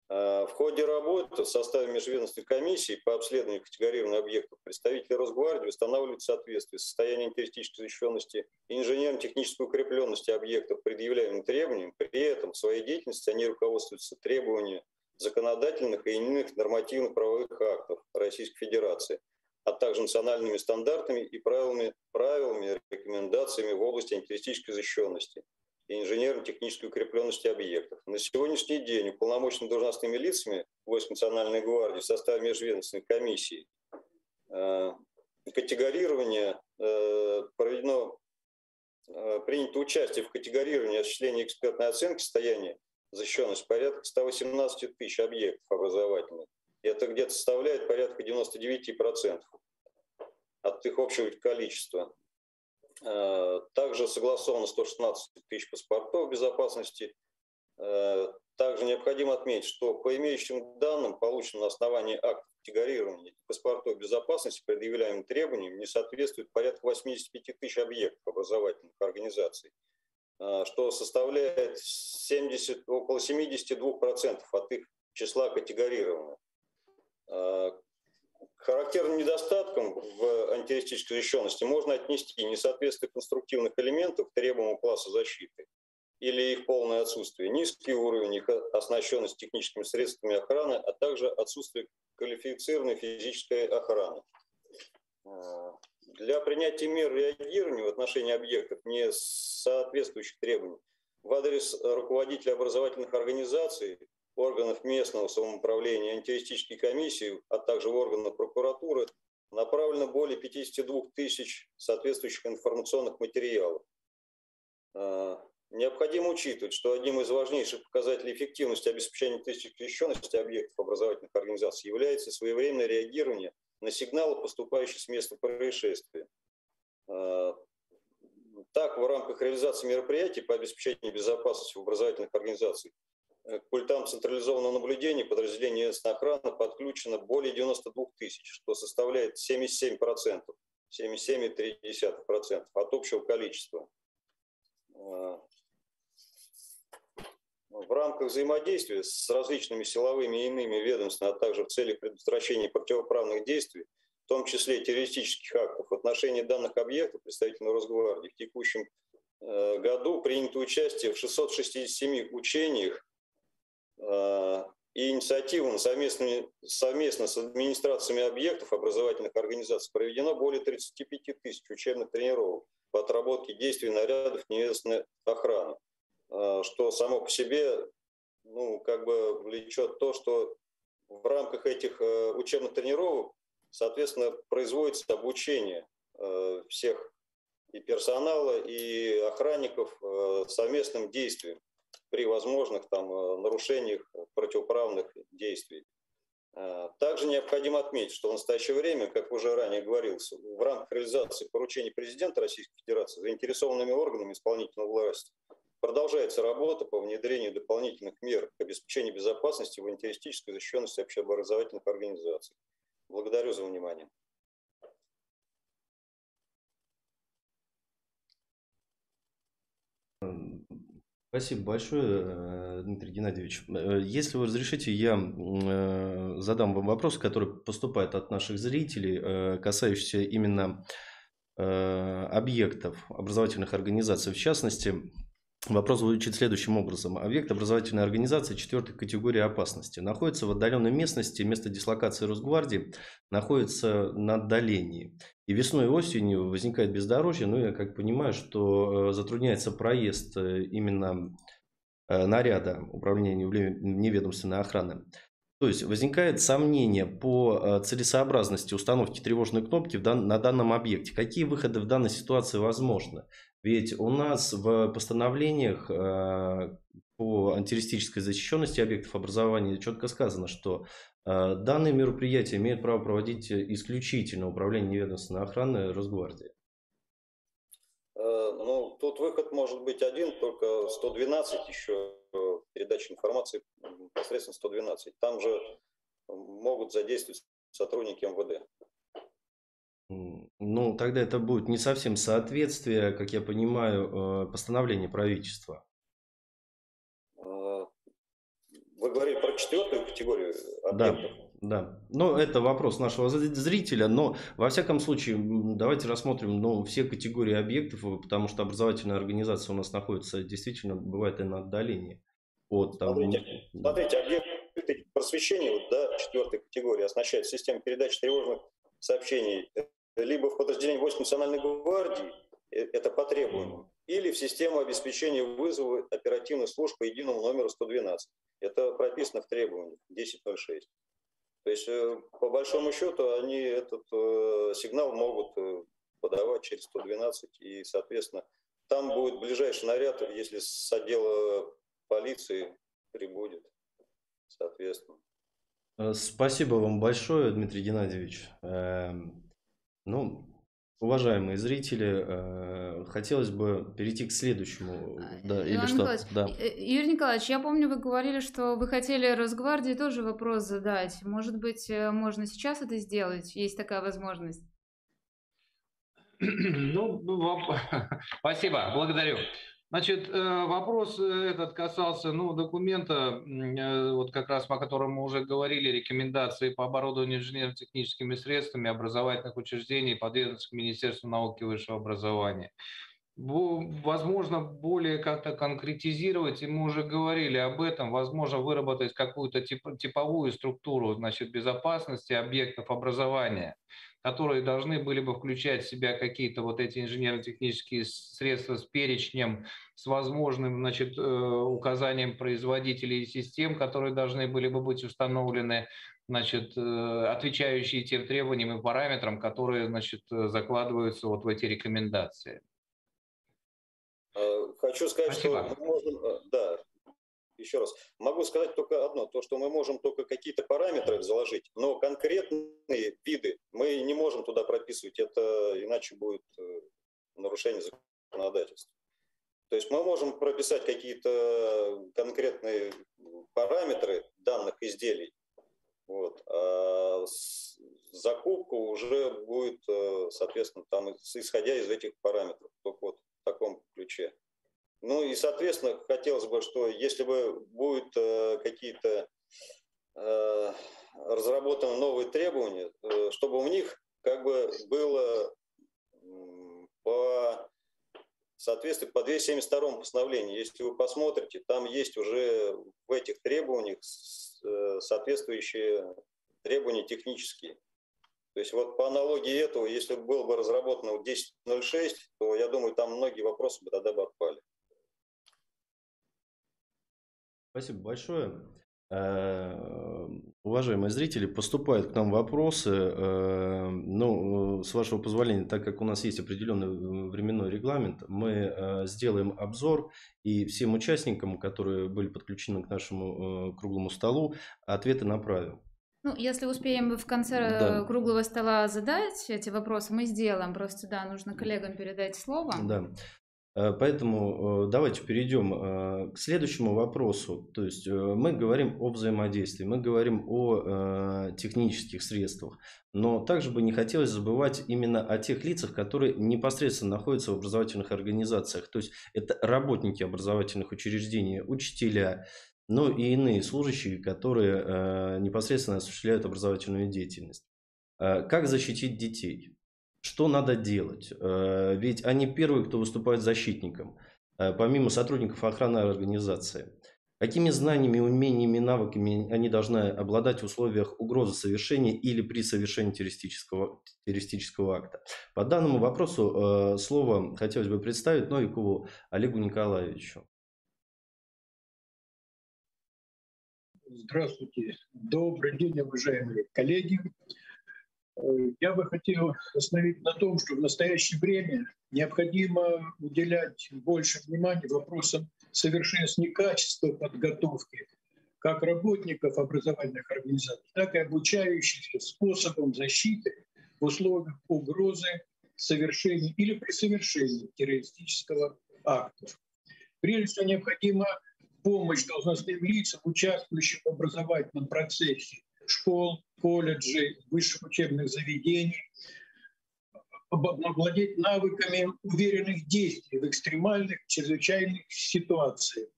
Э, в ходе работы в составе межведомственной комиссии по обследованию категорированных объектов представители Росгвардии устанавливают соответствие состояния террористической защищенности и инженерно-технической укрепленности объектов предъявляемым требованиям. При этом в своей деятельности они руководствуются требованиями законодательных и иных нормативных правовых актов Российской Федерации, а также национальными стандартами и правилами, правилами рекомендациями в области антитеррористической защищенности и инженерно-технической укрепленности объектов. На сегодняшний день уполномоченными должностными лицами войск Национальной гвардии в составе межведомственной комиссии э, категорирование э, проведено э, принято участие в категорировании осуществлении экспертной оценки состояния защищенности порядка 118 тысяч объектов образовательных. Это где-то составляет порядка 99% от их общего количества. Э, также согласовано 116 тысяч паспортов безопасности. Э, также необходимо отметить, что по имеющим данным, полученным на основании акта категорирования паспортов безопасности, предъявляемым требованиям, не соответствует порядка 85 тысяч объектов образовательных организаций, э, что составляет 70, около 72% от их числа категорированных. Характерным недостатком в антитеррористической защищенности можно отнести несоответствие конструктивных элементов требуемого класса защиты или их полное отсутствие, низкий уровень их оснащенности техническими средствами охраны, а также отсутствие квалифицированной физической охраны. Для принятия мер реагирования в отношении объектов, не соответствующих требованиям, в адрес руководителя образовательных организаций органов местного самоуправления, антитеррористической комиссии, а также органов прокуратуры направлено более 52 тысяч соответствующих информационных материалов. А, необходимо учитывать, что одним из важнейших показателей эффективности обеспечения защищенности объектов образовательных организаций является своевременное реагирование на сигналы, поступающие с места происшествия. А, так, в рамках реализации мероприятий по обеспечению безопасности в образовательных организациях к пультам централизованного наблюдения подразделение местной охраны подключено более 92 тысяч, что составляет 77%, 77,3% от общего количества. А, в рамках взаимодействия с различными силовыми и иными ведомствами, а также в целях предотвращения противоправных действий, в том числе террористических актов, в отношении данных объектов представителей Росгвардии в текущем э, году принято участие в 667 учениях Э, и инициативам совместно, совместно с администрациями объектов образовательных организаций проведено более 35 тысяч учебных тренировок по отработке действий нарядов неведомственной охраны, э, что само по себе ну, как бы влечет то, что в рамках этих э, учебных тренировок, соответственно, производится обучение всех и персонала, и охранников совместным действиям при возможных там, э, нарушениях противоправных действий. Э, также необходимо отметить, что в настоящее время, как уже ранее говорилось, в рамках реализации поручений президента Российской Федерации заинтересованными органами исполнительной власти продолжается работа по внедрению дополнительных мер к обеспечению безопасности в антитеррористической защищенности общеобразовательных организаций. Благодарю за внимание. Спасибо большое, э, Дмитрий Геннадьевич. Э, если вы разрешите, я э, задам вам вопрос, который поступает от наших зрителей, касающийся именно объектов образовательных организаций. В частности, Вопрос звучит следующим образом. Объект образовательной организации четвертой категории опасности находится в отдаленной местности, место дислокации Росгвардии находится на отдалении. И весной и осенью возникает бездорожье, ну я как понимаю, что э, затрудняется проезд э, именно э, наряда управления неведомственной охраны. То есть возникает сомнение по целесообразности установки тревожной кнопки на данном объекте. Какие выходы в данной ситуации возможны? Ведь у нас в постановлениях э, по антитеррористической защищенности объектов образования четко сказано, что э, данные мероприятия имеют право проводить исключительно Управление неведомственной охраны Росгвардии. Э, ну, тут выход может быть один, только 112 еще передача информации посредством 112. Там же могут задействовать сотрудники МВД. Ну, тогда это будет не совсем соответствие, как я понимаю, э, постановлению правительства. Вы говорили про четвертую категорию объектов? Да, да. Но это вопрос нашего зрителя. Но, во всяком случае, давайте рассмотрим ну, все категории объектов, потому что образовательная организация у нас находится действительно, бывает и на отдалении. От, там, смотрите, смотрите, объекты просвещения, вот, да, четвертой категории, оснащают систему передачи тревожных сообщений либо в подразделении войск Национальной гвардии, э, это по требованию, или в систему обеспечения вызова оперативных служб по единому номеру 112. Это прописано в требованиях 10.06. То есть, э, по большому счету, они этот э, сигнал могут подавать через 112 и, соответственно, там будет ближайший наряд, если с отдела полиции прибудет, соответственно. Э, спасибо вам большое, Дмитрий Геннадьевич. Эм, ну, уважаемые зрители, э, хотелось бы перейти к следующему. А, да, или что? Да. Э, Юрий Николаевич, я помню, вы говорили, что вы хотели Росгвардии тоже вопрос задать. Может быть, можно сейчас это сделать? Есть такая возможность? Ну, ну спасибо, благодарю. Значит, э, вопрос этот касался ну, документа, э, вот как раз о котором мы уже говорили, рекомендации по оборудованию инженерно-техническими средствами образовательных учреждений подведомственных Министерству науки и высшего образования. Возможно, более как-то конкретизировать, и мы уже говорили об этом, возможно, выработать какую-то типовую структуру значит, безопасности объектов образования которые должны были бы включать в себя какие-то вот эти инженерно-технические средства с перечнем, с возможным значит, э, указанием производителей систем, которые должны были бы быть установлены, значит, э, отвечающие тем требованиям и параметрам, которые значит, э, закладываются вот в эти рекомендации. Хочу сказать, Спасибо. что мы можем, да, еще раз, могу сказать только одно, то, что мы можем только какие-то параметры заложить, но конкретные виды мы не можем туда прописывать, это иначе будет э, нарушение законодательства. То есть мы можем прописать какие-то конкретные параметры данных изделий, вот, а закупка уже будет, э, соответственно, там, исходя из этих параметров, только вот в таком ключе. Ну и, соответственно, хотелось бы, что если бы будут э, какие-то э, разработаны новые требования, э, чтобы у них как бы было по соответствии по 272 постановлению. Если вы посмотрите, там есть уже в этих требованиях э, соответствующие требования технические. То есть вот по аналогии этого, если было бы разработано 10.06, то я думаю, там многие вопросы бы тогда бы отпали. Спасибо большое. Э, уважаемые зрители, поступают к нам вопросы. Э, ну, с вашего позволения, так как у нас есть определенный временной регламент, мы э, сделаем обзор и всем участникам, которые были подключены к нашему круглому столу, ответы направим. Ну, если успеем в конце да. круглого стола задать эти вопросы, мы сделаем. Просто, да, нужно коллегам передать слово. Да. Э, поэтому э, давайте перейдем э, к следующему вопросу. То есть мы говорим о взаимодействии, мы говорим о технических средствах, но также бы не хотелось забывать именно о тех лицах, которые непосредственно находятся в образовательных организациях. То есть это работники образовательных учреждений, учителя, ну и иные служащие, которые непосредственно осуществляют образовательную деятельность. Как защитить детей? Что надо делать? Э, ведь они первые, кто выступает защитником, э, помимо сотрудников охраны организации. Какими знаниями, умениями, навыками они должны обладать в условиях угрозы совершения или при совершении террористического, террористического акта? По данному вопросу э, слово хотелось бы представить Новикову Олегу Николаевичу. Здравствуйте. Добрый день, уважаемые коллеги. Э, я бы хотел остановить на том, что в настоящее время необходимо уделять больше внимания вопросам совершенствования качества подготовки как работников образовательных организаций, так и обучающихся способом защиты в условиях угрозы совершения или при совершении террористического акта. Прежде всего необходима помощь должностным лицам, участвующим в образовательном процессе, школ, колледжей, высших учебных заведений, обладать навыками уверенных действий в экстремальных, чрезвычайных ситуациях,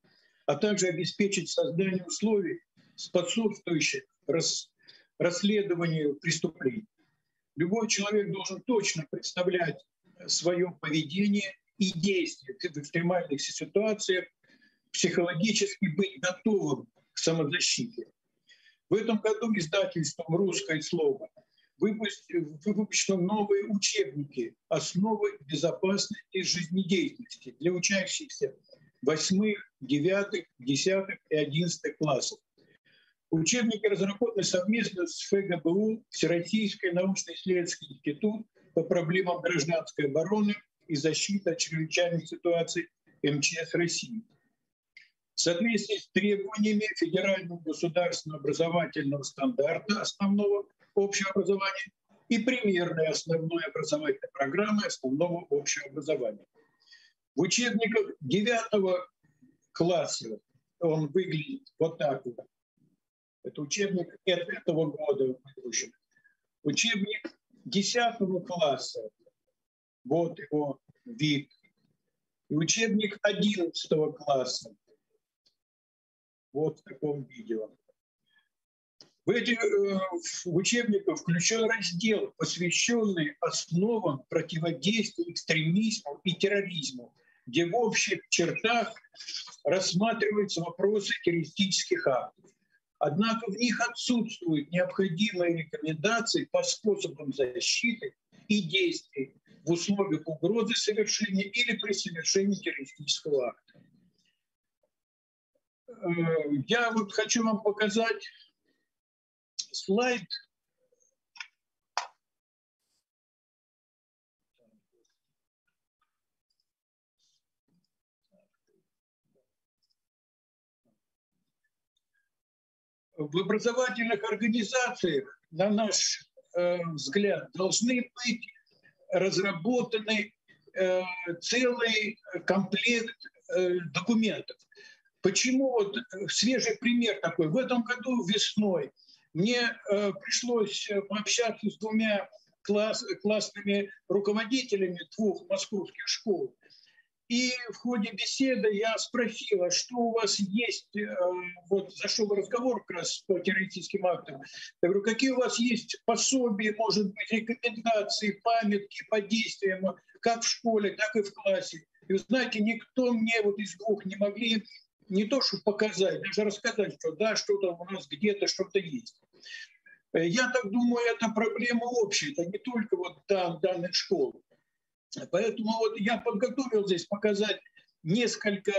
а также обеспечить создание условий, способствующих рас, расследованию преступлений. Любой человек должен точно представлять свое поведение и действия в экстремальных ситуациях, психологически быть готовым к самозащите. В этом году издательством «Русское слово» выпущены новые учебники «Основы безопасности жизнедеятельности» для учащихся 8, 9, 10 и 11 классов. Учебники разработаны совместно с ФГБУ, Всероссийский научно-исследовательский институт по проблемам гражданской обороны и защиты от чрезвычайных ситуаций МЧС России. В соответствии с требованиями федерального государственного образовательного стандарта основного общего образования и примерной основной образовательной программы основного общего образования. В учебниках 9 класса он выглядит вот так вот. Это учебник этого года выпущен. Учебник 10 класса, вот его вид. И учебник 11 класса, вот в таком видео. В эти э, в учебниках включен раздел, посвященный основам противодействия экстремизму и терроризму, где в общих чертах рассматриваются вопросы террористических актов. Однако в них отсутствуют необходимые рекомендации по способам защиты и действий в условиях угрозы совершения или при совершении террористического акта. Э, я вот хочу вам показать слайд. В образовательных организациях, на наш э, взгляд, должны быть разработаны э, целый комплект э, документов. Почему вот свежий пример такой? В этом году весной мне э, пришлось э, пообщаться с двумя класс, классными руководителями двух московских школ. И в ходе беседы я спросила, что у вас есть, э, вот зашел разговор как раз по террористическим актам. Я говорю, какие у вас есть пособия, может быть, рекомендации, памятки по действиям, как в школе, так и в классе. И знаете, никто мне вот из двух не могли не то, чтобы показать, даже рассказать, что да, что-то у нас где-то что-то есть. Э, я так думаю, это проблема общая, это не только вот там данных школ. Поэтому вот я подготовил здесь показать несколько,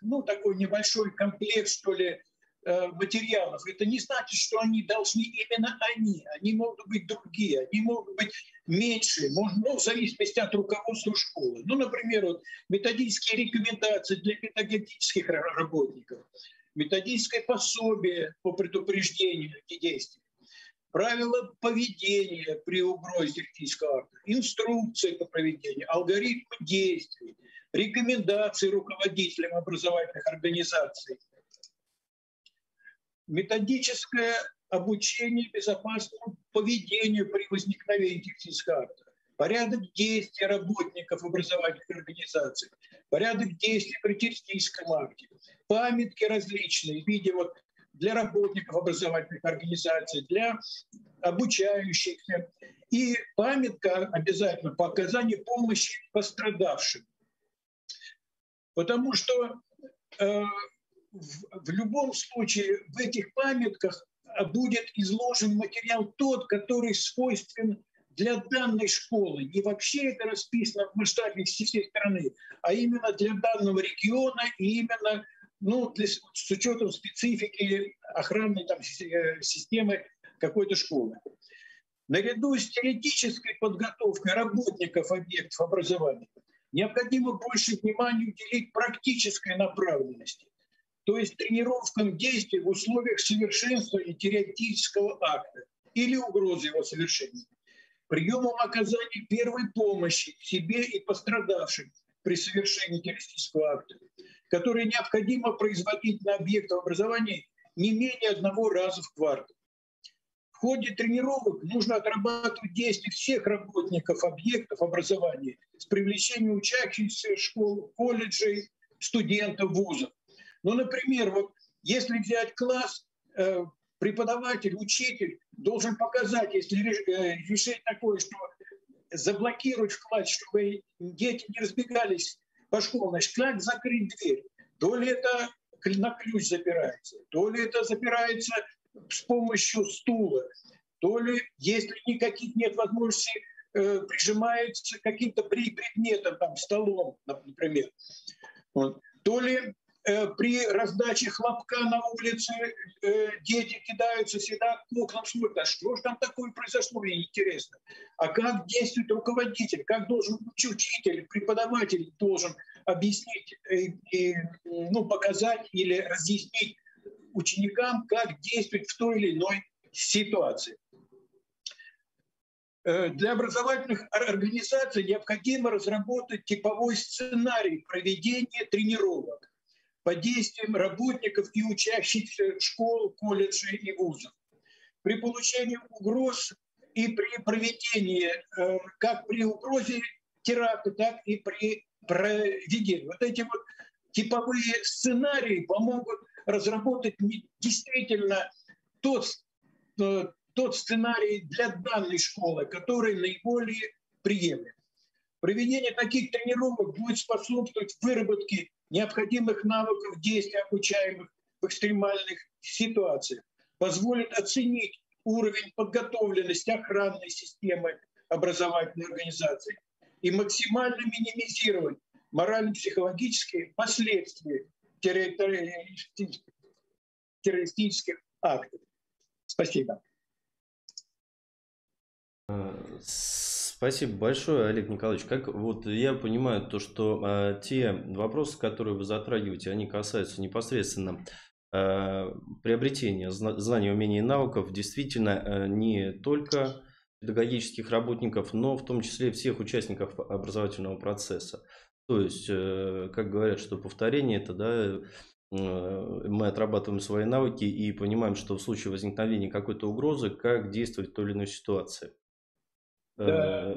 ну, такой небольшой комплект, что ли, материалов. Это не значит, что они должны именно они. Они могут быть другие, они могут быть меньше, может, ну, в зависимости от руководства школы. Ну, например, вот, методические рекомендации для педагогических работников, методическое пособие по предупреждению этих действий, правила поведения при угрозе террористического акта, инструкции по проведению, алгоритмы действий, рекомендации руководителям образовательных организаций, методическое обучение безопасному поведению при возникновении акта, порядок действий работников образовательных организаций, порядок действий при террористическом акте, памятки различные в виде вот для работников образовательных организаций, для обучающихся. И памятка обязательно по оказанию помощи пострадавшим. Потому что э, в, в любом случае в этих памятках будет изложен материал тот, который свойствен для данной школы. Не вообще это расписано в масштабе всей страны, а именно для данного региона и именно ну, для, с учетом специфики охранной там, э, системы какой-то школы. Наряду с теоретической подготовкой работников объектов образования необходимо больше внимания уделить практической направленности, то есть тренировкам действий в условиях совершенствования теоретического акта или угрозы его совершения, приемам оказания первой помощи себе и пострадавшим при совершении террористического акта, которые необходимо производить на объектах образования не менее одного раза в квартал. В ходе тренировок нужно отрабатывать действия всех работников объектов образования с привлечением учащихся школ, колледжей, студентов вузов. Ну, например, вот если взять класс, э, преподаватель, учитель должен показать, если э, решить такое, что заблокировать в классе, чтобы дети не разбегались по школам, значит, как закрыть дверь? То ли это на ключ запирается, то ли это запирается с помощью стула, то ли, если никаких нет возможностей, э, прижимается каким-то предметом, там, столом, например. Вот. То ли при раздаче хлопка на улице э, дети кидаются всегда к окнам, смотрят, а что же там такое произошло, мне интересно. А как действует руководитель, как должен учитель, преподаватель должен объяснить, и, ну, показать или разъяснить ученикам, как действовать в той или иной ситуации. Э, для образовательных организаций необходимо разработать типовой сценарий проведения тренировок по действиям работников и учащихся школ, колледжей и вузов. При получении угроз и при проведении, э, как при угрозе теракта, так и при проведении. Вот эти вот типовые сценарии помогут разработать действительно тот э, тот сценарий для данной школы, который наиболее приемлем. Проведение таких тренировок будет способствовать выработке необходимых навыков действия обучаемых в экстремальных ситуациях, позволит оценить уровень подготовленности охранной системы образовательной организации и максимально минимизировать морально-психологические последствия террористических актов. Спасибо. Спасибо большое, Олег Николаевич. Как вот я понимаю то, что э, те вопросы, которые вы затрагиваете, они касаются непосредственно э, приобретения зна знаний, умений и навыков действительно э, не только педагогических работников, но в том числе всех участников образовательного процесса. То есть, э, как говорят, что повторение это да, э, мы отрабатываем свои навыки и понимаем, что в случае возникновения какой-то угрозы, как действовать в той или иной ситуации. Э,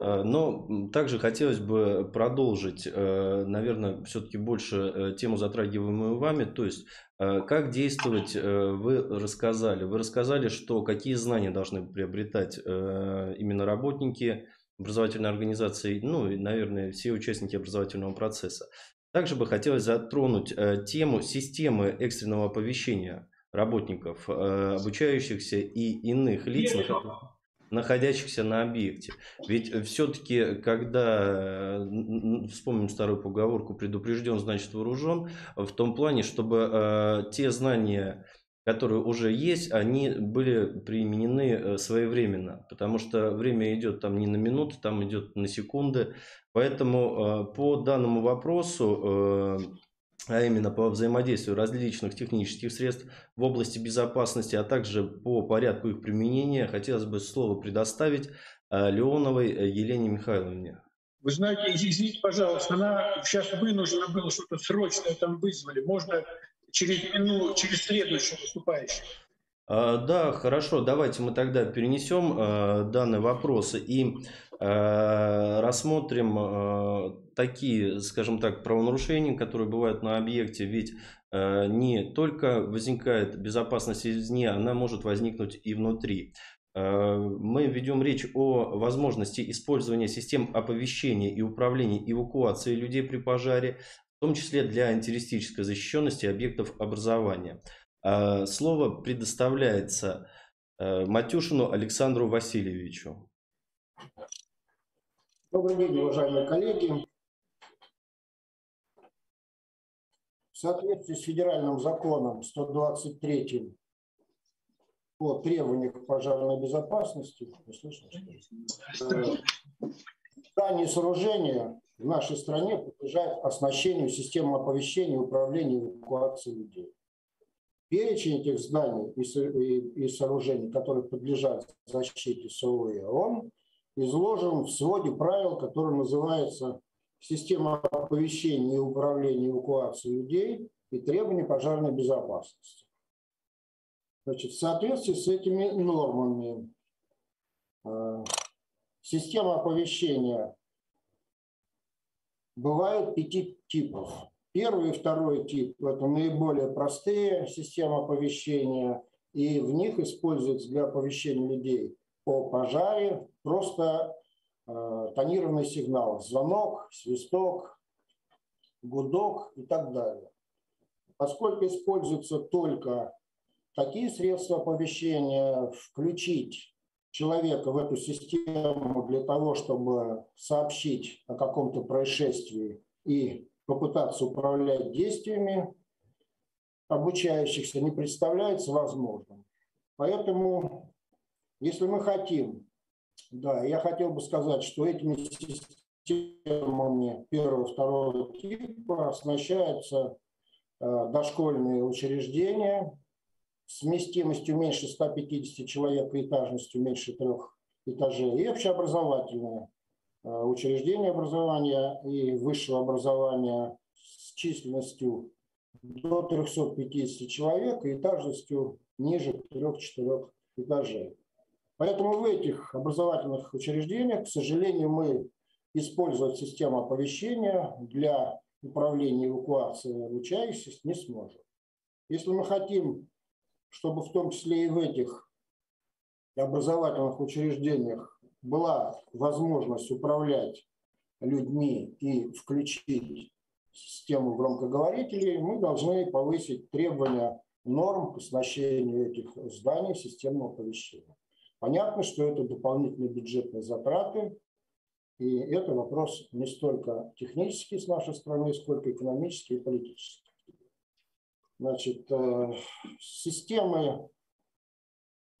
э, но также хотелось бы продолжить, э, наверное, все-таки больше тему, затрагиваемую вами. То есть, как действовать, вы рассказали. Вы рассказали, что какие знания должны приобретать именно работники образовательной организации, ну и, наверное, все участники образовательного процесса. Также бы хотелось затронуть тему системы экстренного оповещения работников, обучающихся и иных лиц находящихся на объекте. Ведь все-таки, когда, вспомним старую поговорку, предупрежден, значит вооружен, в том плане, чтобы э, те знания, которые уже есть, они были применены э, своевременно, потому что время идет там не на минуты, там идет на секунды. Поэтому э, по данному вопросу а именно по взаимодействию различных технических средств в области безопасности, а также по порядку их применения, хотелось бы слово предоставить э, Леоновой э, Елене Михайловне. Вы знаете, извините, пожалуйста, она сейчас вынуждена была что-то срочное там вызвали. Можно через минуту, через следующего выступающего. А, да, хорошо, давайте мы тогда перенесем а, данные вопросы и а, рассмотрим такие, скажем так, правонарушения, которые бывают на объекте, ведь не только возникает безопасность извне, она может возникнуть и внутри. Мы ведем речь о возможности использования систем оповещения и управления эвакуацией людей при пожаре, в том числе для антитеррористической защищенности объектов образования. А, слово предоставляется э, Матюшину Александру Васильевичу. Добрый день, уважаемые коллеги. В соответствии с федеральным законом 123 по требованиям к пожарной безопасности, здания и сооружения в нашей стране подлежат оснащению системы оповещения и управления эвакуацией людей. Перечень этих зданий и, сооружений, которые подлежат защите СОИ, он изложен в своде правил, который называется «Система оповещения и управления эвакуацией людей и требования пожарной безопасности». Значит, в соответствии с этими нормами э, система оповещения бывает пяти типов. Первый и второй тип – это наиболее простые системы оповещения, и в них используется для оповещения людей о пожаре просто э, тонированный сигнал – звонок, свисток, гудок и так далее. Поскольку используются только такие средства оповещения, включить человека в эту систему для того, чтобы сообщить о каком-то происшествии и попытаться управлять действиями обучающихся не представляется возможным. Поэтому, если мы хотим, да, я хотел бы сказать, что этими системами первого, второго типа оснащаются э, дошкольные учреждения с вместимостью меньше 150 человек и этажностью меньше трех этажей, и общеобразовательные э, учреждения образования и высшего образования с численностью до 350 человек и этажностью ниже 3-4 этажей. Поэтому в этих образовательных учреждениях, к сожалению, мы использовать систему оповещения для управления эвакуацией обучающихся не сможем. Если мы хотим, чтобы в том числе и в этих образовательных учреждениях была возможность управлять людьми и включить систему громкоговорителей, мы должны повысить требования норм к оснащению этих зданий системного оповещения. Понятно, что это дополнительные бюджетные затраты, и это вопрос не столько технический с нашей стороны, сколько экономический и политический. Значит, э, системы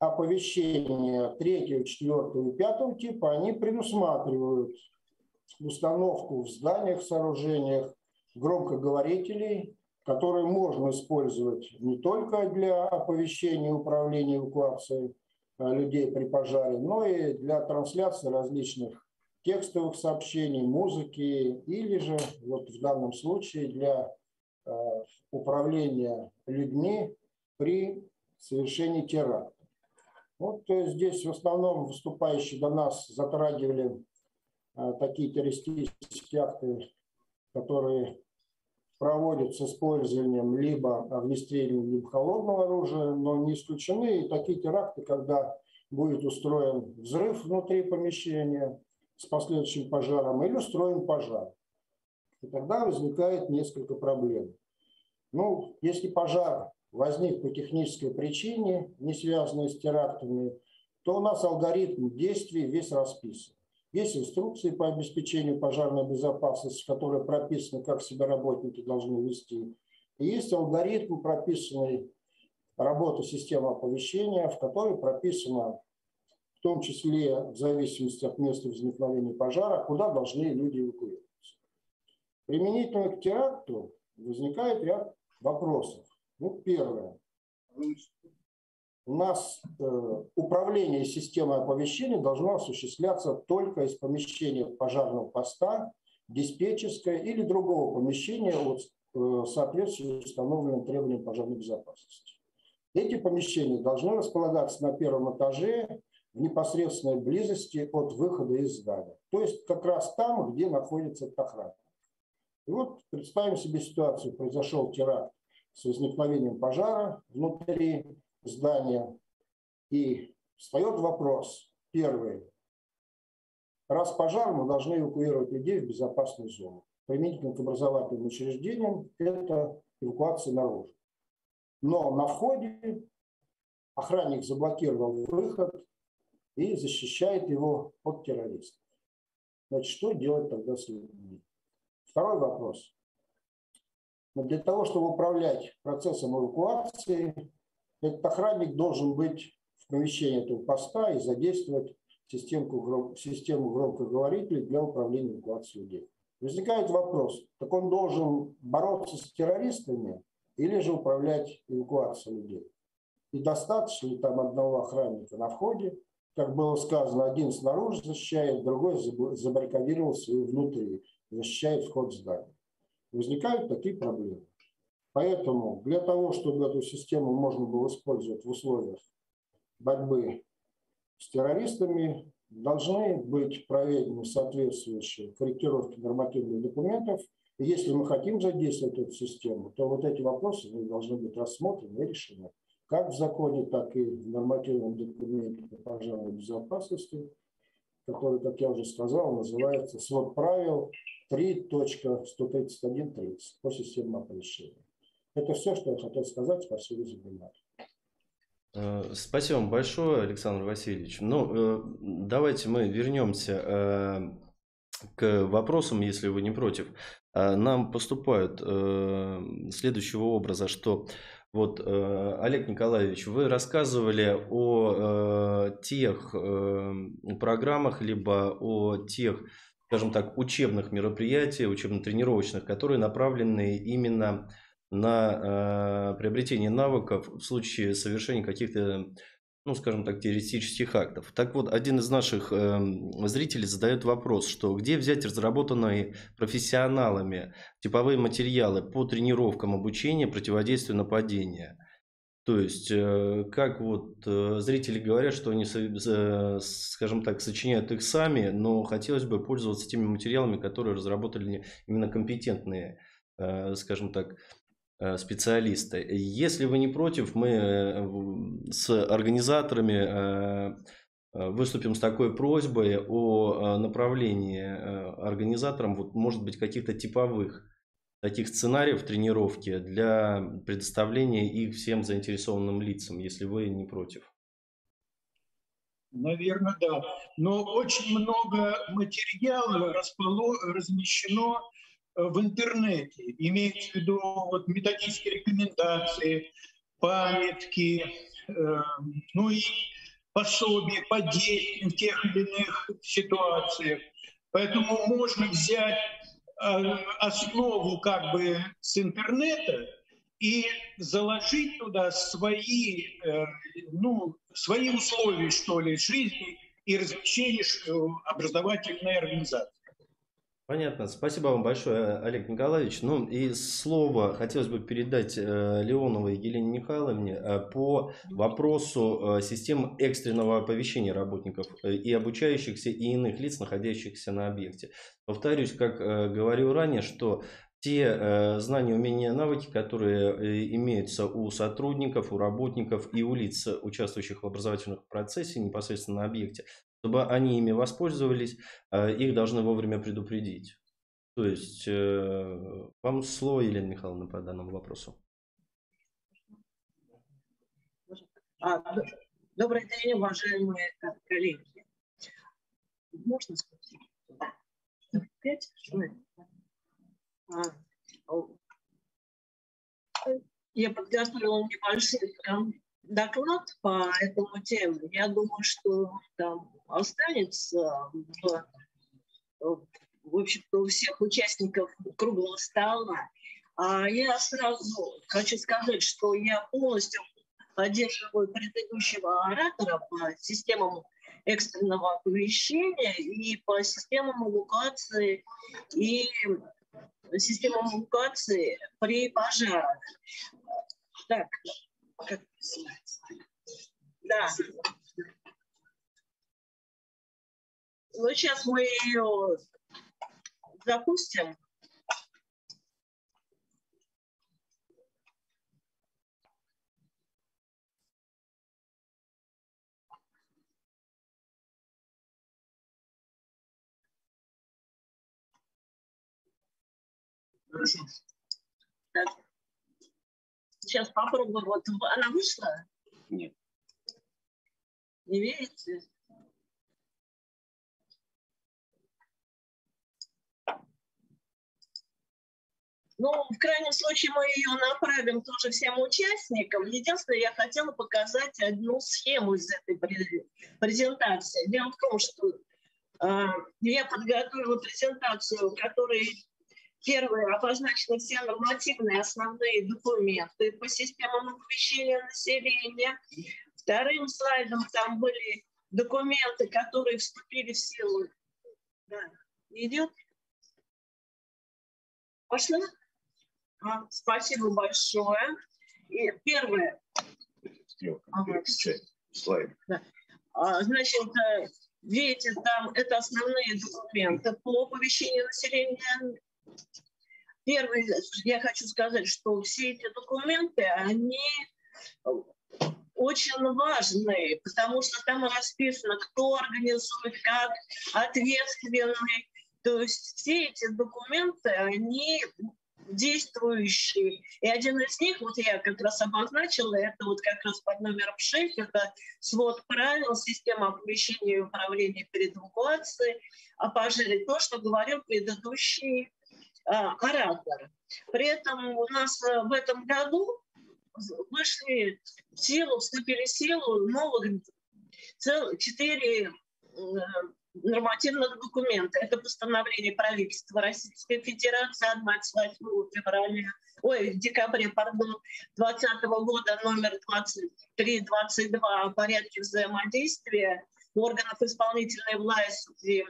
оповещения третьего, четвертого и пятого типа, они предусматривают установку в зданиях, сооружениях громкоговорителей, которые можно использовать не только для оповещения управления эвакуацией э, людей при пожаре, но и для трансляции различных текстовых сообщений, музыки или же вот в данном случае для э, управления людьми при совершении теракта. Вот есть здесь в основном выступающие до нас затрагивали э, такие террористические акты которые проводятся с использованием либо огнестрельного, либо холодного оружия, но не исключены и такие теракты, когда будет устроен взрыв внутри помещения с последующим пожаром или устроен пожар. И тогда возникает несколько проблем. Ну, если пожар возник по технической причине, не связанной с терактами, то у нас алгоритм действий весь расписан. Есть инструкции по обеспечению пожарной безопасности, которые прописаны, как себя работники должны вести. И есть алгоритм, прописанный работы системы оповещения, в которой прописано в том числе в зависимости от места возникновения пожара, куда должны люди эвакуироваться. Применительно к теракту возникает ряд вопросов. Ну, первое у нас э, управление системой оповещения должно осуществляться только из помещения пожарного поста, диспетчерское или другого помещения вот, э, соответствующего установленным требованиям пожарной безопасности. Эти помещения должны располагаться на первом этаже в непосредственной близости от выхода из здания. То есть как раз там, где находится охрана. И вот представим себе ситуацию. Произошел теракт с возникновением пожара внутри здания. И встает вопрос, первый. Раз пожар, мы должны эвакуировать людей в безопасную зону. Применительно к образовательным учреждениям это эвакуация наружу. Но на входе охранник заблокировал выход и защищает его от террористов. Значит, что делать тогда с людьми? Второй вопрос. Но для того, чтобы управлять процессом эвакуации, этот охранник должен быть в помещении этого поста и задействовать систему, систему громкоговорителей для управления эвакуацией людей. Возникает вопрос, так он должен бороться с террористами или же управлять эвакуацией людей? И достаточно ли там одного охранника на входе, как было сказано, один снаружи защищает, другой забаррикадировался внутри, защищает вход в здание. Возникают такие проблемы. Поэтому для того, чтобы эту систему можно было использовать в условиях борьбы с террористами, должны быть проведены соответствующие корректировки нормативных документов. И если мы хотим задействовать эту систему, то вот эти вопросы должны быть рассмотрены и решены. Как в законе, так и в нормативном документе по пожарной безопасности, который, как я уже сказал, называется «Свод правил 3.131.30» по системе оповещения. Это все, что я хотел сказать. За внимание. Э, спасибо вам большое, Александр Васильевич. Ну, э, давайте мы вернемся э, к вопросам, если вы не против. А, нам поступают э, следующего образа, что вот, э, Олег Николаевич, вы рассказывали о э, тех программах, либо о тех, скажем так, учебных мероприятиях, учебно-тренировочных, которые направлены именно на приобретение навыков в случае совершения каких-то ну, скажем так, террористических актов. Так вот, один из наших э, зрителей задает вопрос, что где взять разработанные профессионалами типовые материалы по тренировкам обучения противодействию нападения. То есть, э, как вот э, зрители говорят, что они, скажем так, сочиняют их сами, но хотелось бы пользоваться теми материалами, которые разработали именно компетентные, э, скажем так, специалисты. Если вы не против, мы с организаторами выступим с такой просьбой о направлении организаторам, вот, может быть, каких-то типовых таких сценариев тренировки для предоставления их всем заинтересованным лицам, если вы не против. Наверное, да. Но очень много материала располо... размещено Э, в интернете, имеется в виду вот, методические рекомендации, памятки, э, ну и пособия по действиям в тех или иных ситуациях. Поэтому можно взять основу как бы с интернета и заложить туда свои, э, ну, свои условия, что ли, жизни и размещения э, образовательной организации. Понятно. Спасибо вам большое, Олег Николаевич. Ну и слово хотелось бы передать э, Леоновой Елене Михайловне э, по вопросу э, системы экстренного оповещения работников и обучающихся, и иных лиц, находящихся на объекте. Повторюсь, как говорил ранее, что те знания, умения, навыки, которые имеются у сотрудников, у работников и у лиц, участвующих в образовательном процессе непосредственно на объекте, чтобы они ими воспользовались, а, их должны вовремя предупредить. То есть, э, вам слово, Елена Михайловна, по данному вопросу. А, добрый день, уважаемые коллеги. Можно спросить? Пять а, Я подготовила небольшой доклад по этому теме. Я думаю, что там останется в, в общем-то, у всех участников круглого стола. А я сразу хочу сказать, что я полностью поддерживаю предыдущего оратора по системам экстренного оповещения и по системам эвакуации и системам эвакуации при пожарах. Так, как Да. Ну, сейчас мы ее запустим. Так. Сейчас попробую. Вот она вышла? Нет. Не верите? Ну, в крайнем случае мы ее направим тоже всем участникам. Единственное, я хотела показать одну схему из этой презентации. Дело в том, что э, я подготовила презентацию, в которой первое обозначены все нормативные основные документы по системам оповещения населения. Вторым слайдом там были документы, которые вступили в силу. Да. Идет? Пошла? А, спасибо большое. И первое. Ага. Слайд. Да. А, значит, э, видите, там это основные документы по оповещению населения. Первое, я хочу сказать, что все эти документы, они очень важные, потому что там расписано, кто организует, как ответственный. То есть все эти документы, они действующие. И один из них, вот я как раз обозначила, это вот как раз под номером 6, это свод правил системы оповещения и управления перед эвакуацией о пожаре, то, что говорил предыдущий а, оратор. При этом у нас э, в этом году вышли в силу, вступили в силу новых цел, четыре нормативных документов. Это постановление правительства Российской Федерации от 28 февраля, ой, декабря, пардон, 2020 года номер 2322 о порядке взаимодействия органов исполнительной власти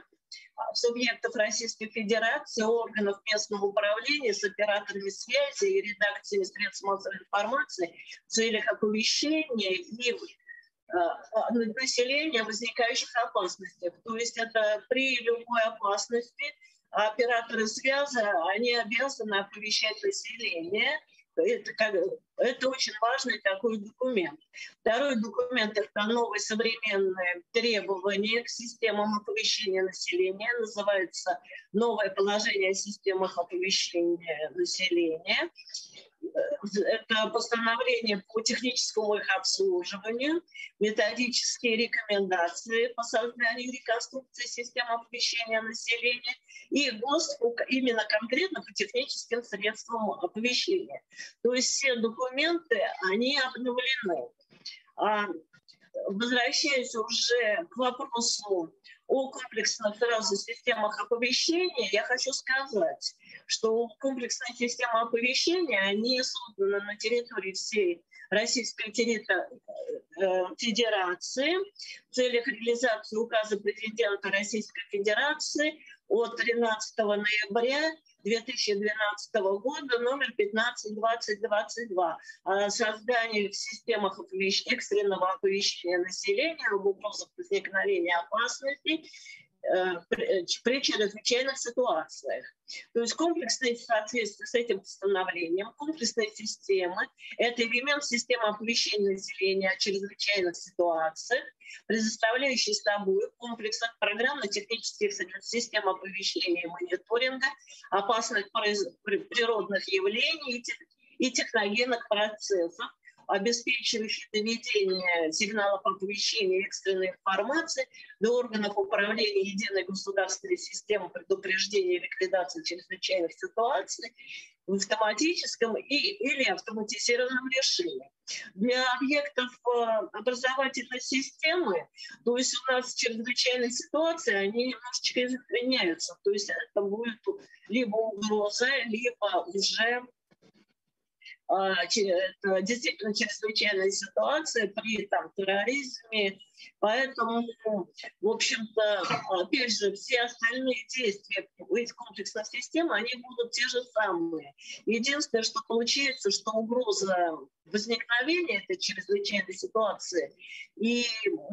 субъектов Российской Федерации, органов местного управления с операторами связи и редакциями средств массовой информации в целях оповещения и Э, населения возникающих опасностях. То есть это при любой опасности операторы связи, они обязаны оповещать население. Это, как, это очень важный такой документ. Второй документ – это новые современные требования к системам оповещения населения. Называется «Новое положение о системах оповещения населения» это постановление по техническому их обслуживанию, методические рекомендации по созданию реконструкции системы оповещения населения и ГОСТ именно конкретно по техническим средствам оповещения. То есть все документы, они обновлены. А, возвращаясь уже к вопросу о комплексных сразу системах оповещения, я хочу сказать, что комплексные системы оповещения, они созданы на территории всей Российской э, Федерации в целях реализации указа президента Российской Федерации от 13 ноября 2012 года номер 152022 о создании в системах оповещения, экстренного оповещения населения об угрозах возникновения опасностей при чрезвычайных ситуациях. То есть комплексные в с этим постановлением, комплексные системы – это элемент системы оповещения населения о чрезвычайных ситуациях, предоставляющий собой комплекс программно-технических систем оповещения и мониторинга опасных природных явлений и техногенных процессов, обеспечивающий доведение сигналов оповещения и экстренной информации до органов управления единой государственной системы предупреждения и ликвидации чрезвычайных ситуаций в автоматическом и, или автоматизированном режиме. Для объектов э, образовательной системы, то есть у нас чрезвычайные ситуации, они немножечко изменяются. То есть это будет либо угроза, либо уже действительно чрезвычайная ситуация при там, терроризме. Поэтому, в общем-то, опять же, все остальные действия из комплексной системы, они будут те же самые. Единственное, что получается, что угроза возникновения этой чрезвычайной ситуации и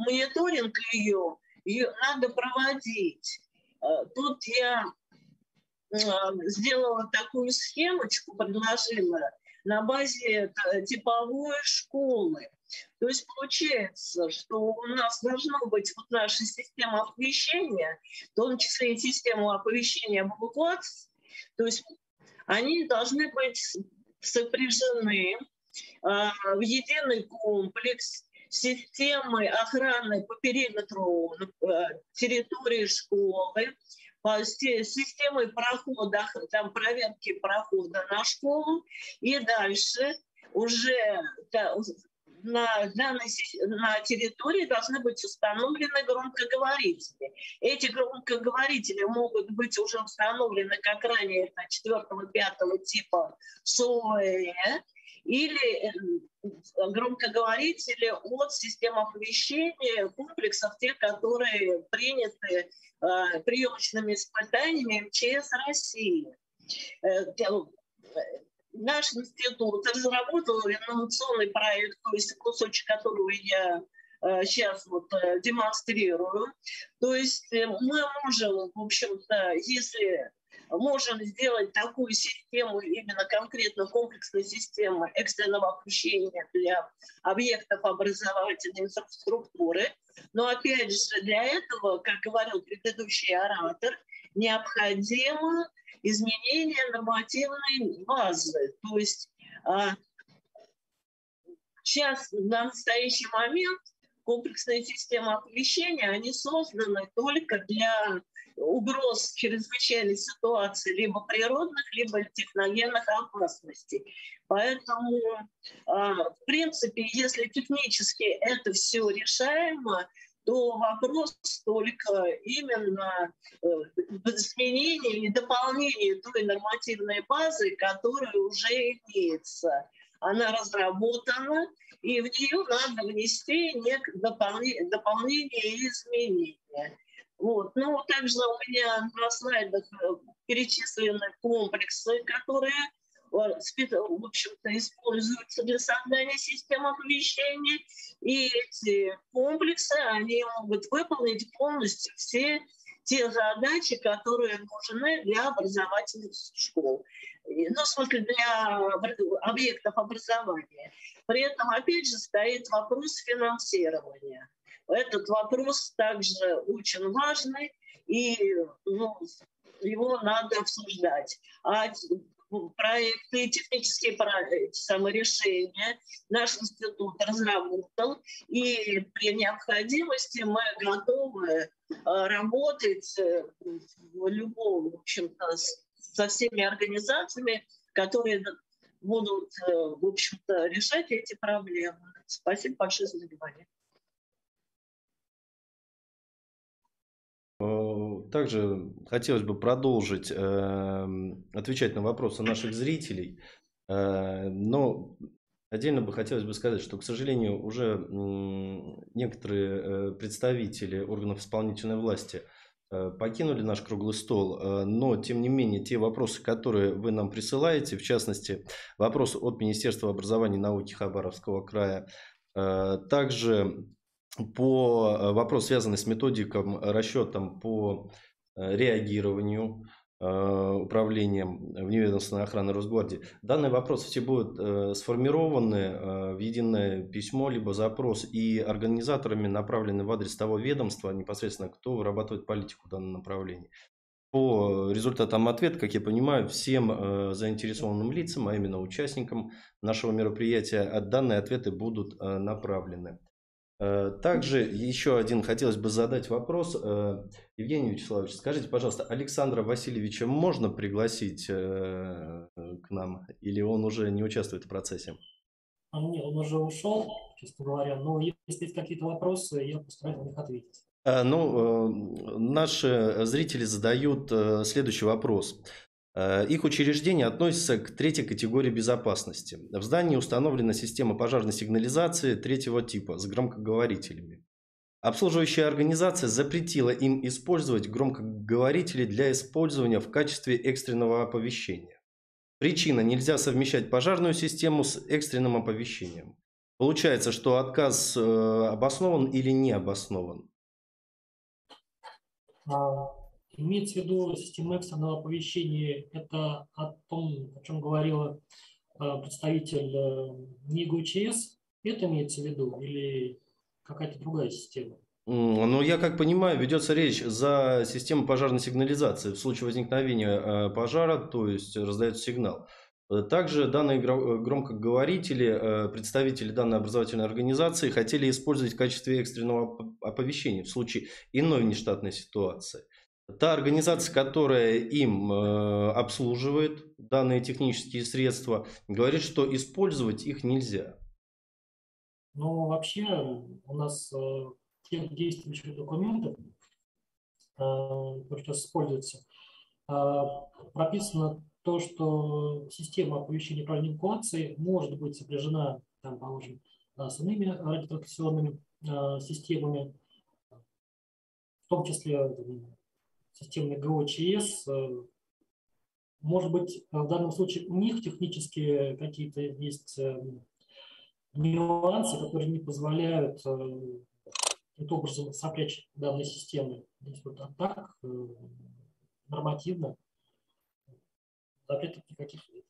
мониторинг ее, ее надо проводить. А, тут я сделала такую схемочку, предложила, на базе э, типовой школы. То есть получается, что у нас должно быть вот наша система оповещения, в том числе и система оповещения об эвакуации, то есть они должны быть сопряжены э, в единый комплекс системы охраны по периметру э, территории школы, системой прохода, там проверки прохода на школу, и дальше уже на данной на территории должны быть установлены громкоговорители. Эти громкоговорители могут быть уже установлены, как ранее, это 4-5 типа СОЭ, или э, громкоговорители от систем оповещения комплексов, те, которые приняты э, приемочными испытаниями МЧС России. Э, наш институт разработал инновационный проект, то есть кусочек которого я сейчас вот демонстрирую. То есть мы можем, в общем-то, если можем сделать такую систему, именно конкретно комплексную систему экстренного оповещения для объектов образовательной инфраструктуры. Но опять же, для этого, как говорил предыдущий оратор, необходимо изменения нормативной базы. То есть а, сейчас, на настоящий момент, комплексная система оповещения, они созданы только для угроз чрезвычайной ситуации, либо природных, либо техногенных опасностей. Поэтому, а, в принципе, если технически это все решаемо, то вопрос только именно э, в изменении и дополнении той нормативной базы, которая уже имеется. Она разработана, и в нее надо внести дополнение и изменения. Вот. Ну, также у меня на слайдах э, перечислены комплексы, которые э, в общем-то, используются для создания системы оповещения. И эти комплексы, они могут выполнить полностью все те задачи, которые нужны для образовательных школ. Ну, в смысле, для объектов образования. При этом, опять же, стоит вопрос финансирования. Этот вопрос также очень важный, и ну, его надо обсуждать. А проекты, технические проекты, саморешения наш институт разработал, и при необходимости мы готовы э, работать э, в любом, в общем-то, со всеми организациями, которые будут, э, в общем-то, решать эти проблемы. Спасибо большое за внимание. Также хотелось бы продолжить э, отвечать на вопросы наших зрителей, э, но отдельно бы хотелось бы сказать, что, к сожалению, уже некоторые представители органов исполнительной власти покинули наш круглый стол, но, тем не менее, те вопросы, которые вы нам присылаете, в частности, вопрос от Министерства образования и науки Хабаровского края, также по э, вопросу, связанный с методиком э, расчетом по э, реагированию управлением вневедомственной охраны Росгвардии. Данные вопросы все будут сформированы в единое письмо, либо запрос, и организаторами направлены в адрес того ведомства, непосредственно кто вырабатывает политику в данном направлении. По результатам ответа, как я понимаю, всем заинтересованным лицам, а именно участникам нашего мероприятия, данные ответы будут направлены. Э, также еще один хотелось бы задать вопрос. Э, Евгений Вячеславович, скажите, пожалуйста, Александра Васильевича можно пригласить э, к нам или он уже не участвует в процессе? Он, нет, он уже ушел, честно говоря, но если есть какие-то вопросы, я постараюсь на них ответить. Ну, наши зрители задают следующий вопрос. Э, их учреждения относятся к третьей категории безопасности. В здании установлена система пожарной сигнализации третьего типа с громкоговорителями. Обслуживающая организация запретила им использовать громкоговорители для использования в качестве экстренного оповещения. Причина – нельзя совмещать пожарную систему с экстренным оповещением. Получается, что отказ э, обоснован или не обоснован? Имеется в виду система экстренного оповещения, это о том, о чем говорила э, представитель э, НИГУ ЧС, это имеется в виду или какая-то другая система? Ну, я как понимаю, ведется речь за систему пожарной сигнализации. В случае возникновения э, пожара, то есть раздается сигнал. Также данные громкоговорители, представители данной образовательной организации хотели использовать в качестве экстренного оповещения в случае иной внештатной ситуации. Та организация, которая им э, обслуживает данные технические средства, говорит, что использовать их нельзя. Ну, вообще у нас э, тех действующих документов, э, которые сейчас используются, э, прописано то, что система оповещения по эвакуации может быть сопряжена, там, положим, с иными радиотракционными э, системами, в том числе системы ГОЧС. Э, может быть, в данном случае у них технические какие-то есть э, нюансы, которые не позволяют каким-то э, образом сопрячь данные системы. Здесь вот а так нормативно запретов никаких нет.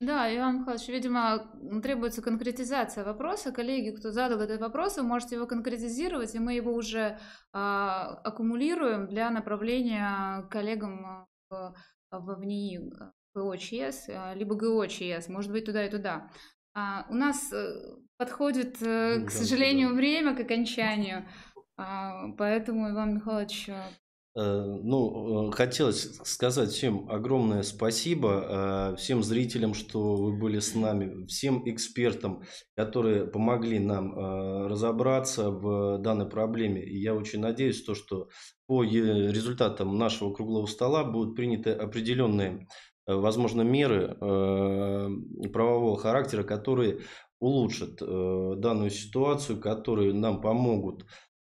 Да, Иван Михайлович, видимо, требуется конкретизация вопроса. Коллеги, кто задал этот вопрос, вы можете его конкретизировать, и мы его уже а, аккумулируем для направления коллегам в в ВНИИ ГО ЧС, либо ГО ЧС, может быть, туда и туда. А, у нас подходит, к сожалению, время к окончанию, а, поэтому, Иван Михайлович, Э, ну, э, хотелось сказать всем огромное спасибо, э, всем зрителям, что вы были с нами, всем экспертам, которые помогли нам разобраться в данной проблеме. И я очень надеюсь, то, что по результатам нашего круглого стола будут приняты определенные, возможно, меры правового характера, которые улучшат данную ситуацию, которые нам помогут Э,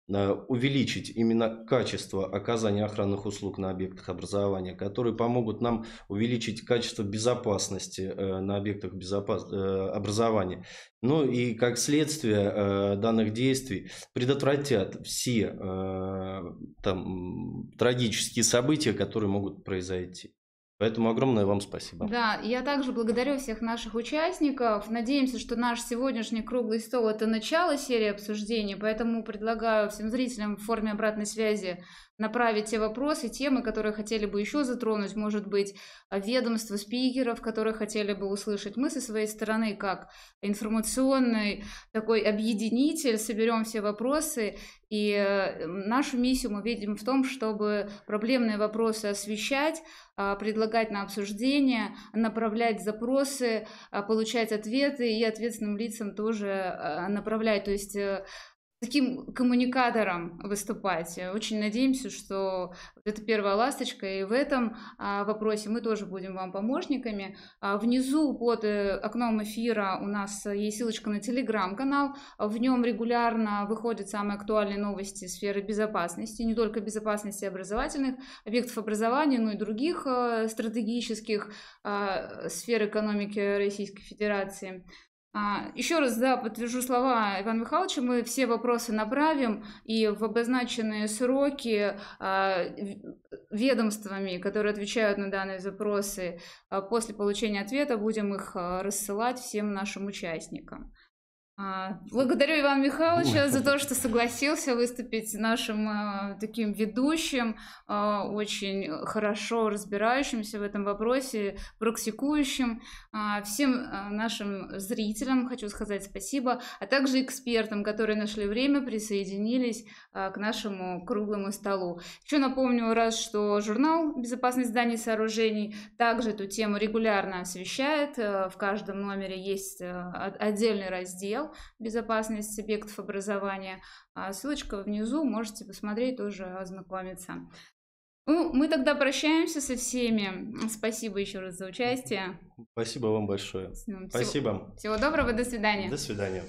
увеличить именно качество оказания охранных услуг на объектах образования, которые помогут нам увеличить качество безопасности э, на объектах безопас... Э, образования. Ну и как следствие данных действий предотвратят все там, трагические события, которые могут произойти. Поэтому огромное вам спасибо. Да, я также благодарю всех наших участников. Надеемся, что наш сегодняшний круглый стол – это начало серии обсуждений, поэтому предлагаю всем зрителям в форме обратной связи направить те вопросы, темы, которые хотели бы еще затронуть, может быть, ведомства, спикеров, которые хотели бы услышать. Мы со своей стороны, как информационный такой объединитель, соберем все вопросы, и э, нашу миссию мы видим в том, чтобы проблемные вопросы освещать, а, предлагать на обсуждение, направлять запросы, а, получать ответы и ответственным лицам тоже а, направлять. То есть э, таким коммуникатором выступать. Очень надеемся, что это первая ласточка, и в этом а, вопросе мы тоже будем вам помощниками. А, внизу под э, окном эфира у нас есть ссылочка на телеграм-канал. В нем регулярно выходят самые актуальные новости сферы безопасности, не только безопасности образовательных объектов образования, но и других э, стратегических а, сфер экономики Российской Федерации. А, еще раз, да, подтвержу слова Ивана Михайловича, мы все вопросы направим и в обозначенные сроки а, ведомствами, которые отвечают на данные запросы, а, после получения ответа будем их рассылать всем нашим участникам. А, благодарю Ивана Михайловича за то, что согласился выступить нашим э, таким ведущим, э, очень хорошо разбирающимся в этом вопросе, практикующим. Всем нашим зрителям хочу сказать спасибо, а также экспертам, которые нашли время, присоединились к нашему круглому столу. Еще напомню раз, что журнал «Безопасность зданий и сооружений» также эту тему регулярно освещает. В каждом номере есть отдельный раздел безопасность объектов образования. А ссылочка внизу, можете посмотреть, тоже ознакомиться. Ну, мы тогда прощаемся со всеми. Спасибо еще раз за участие. Спасибо вам большое. Всего, Спасибо. Всего доброго, до свидания. До свидания.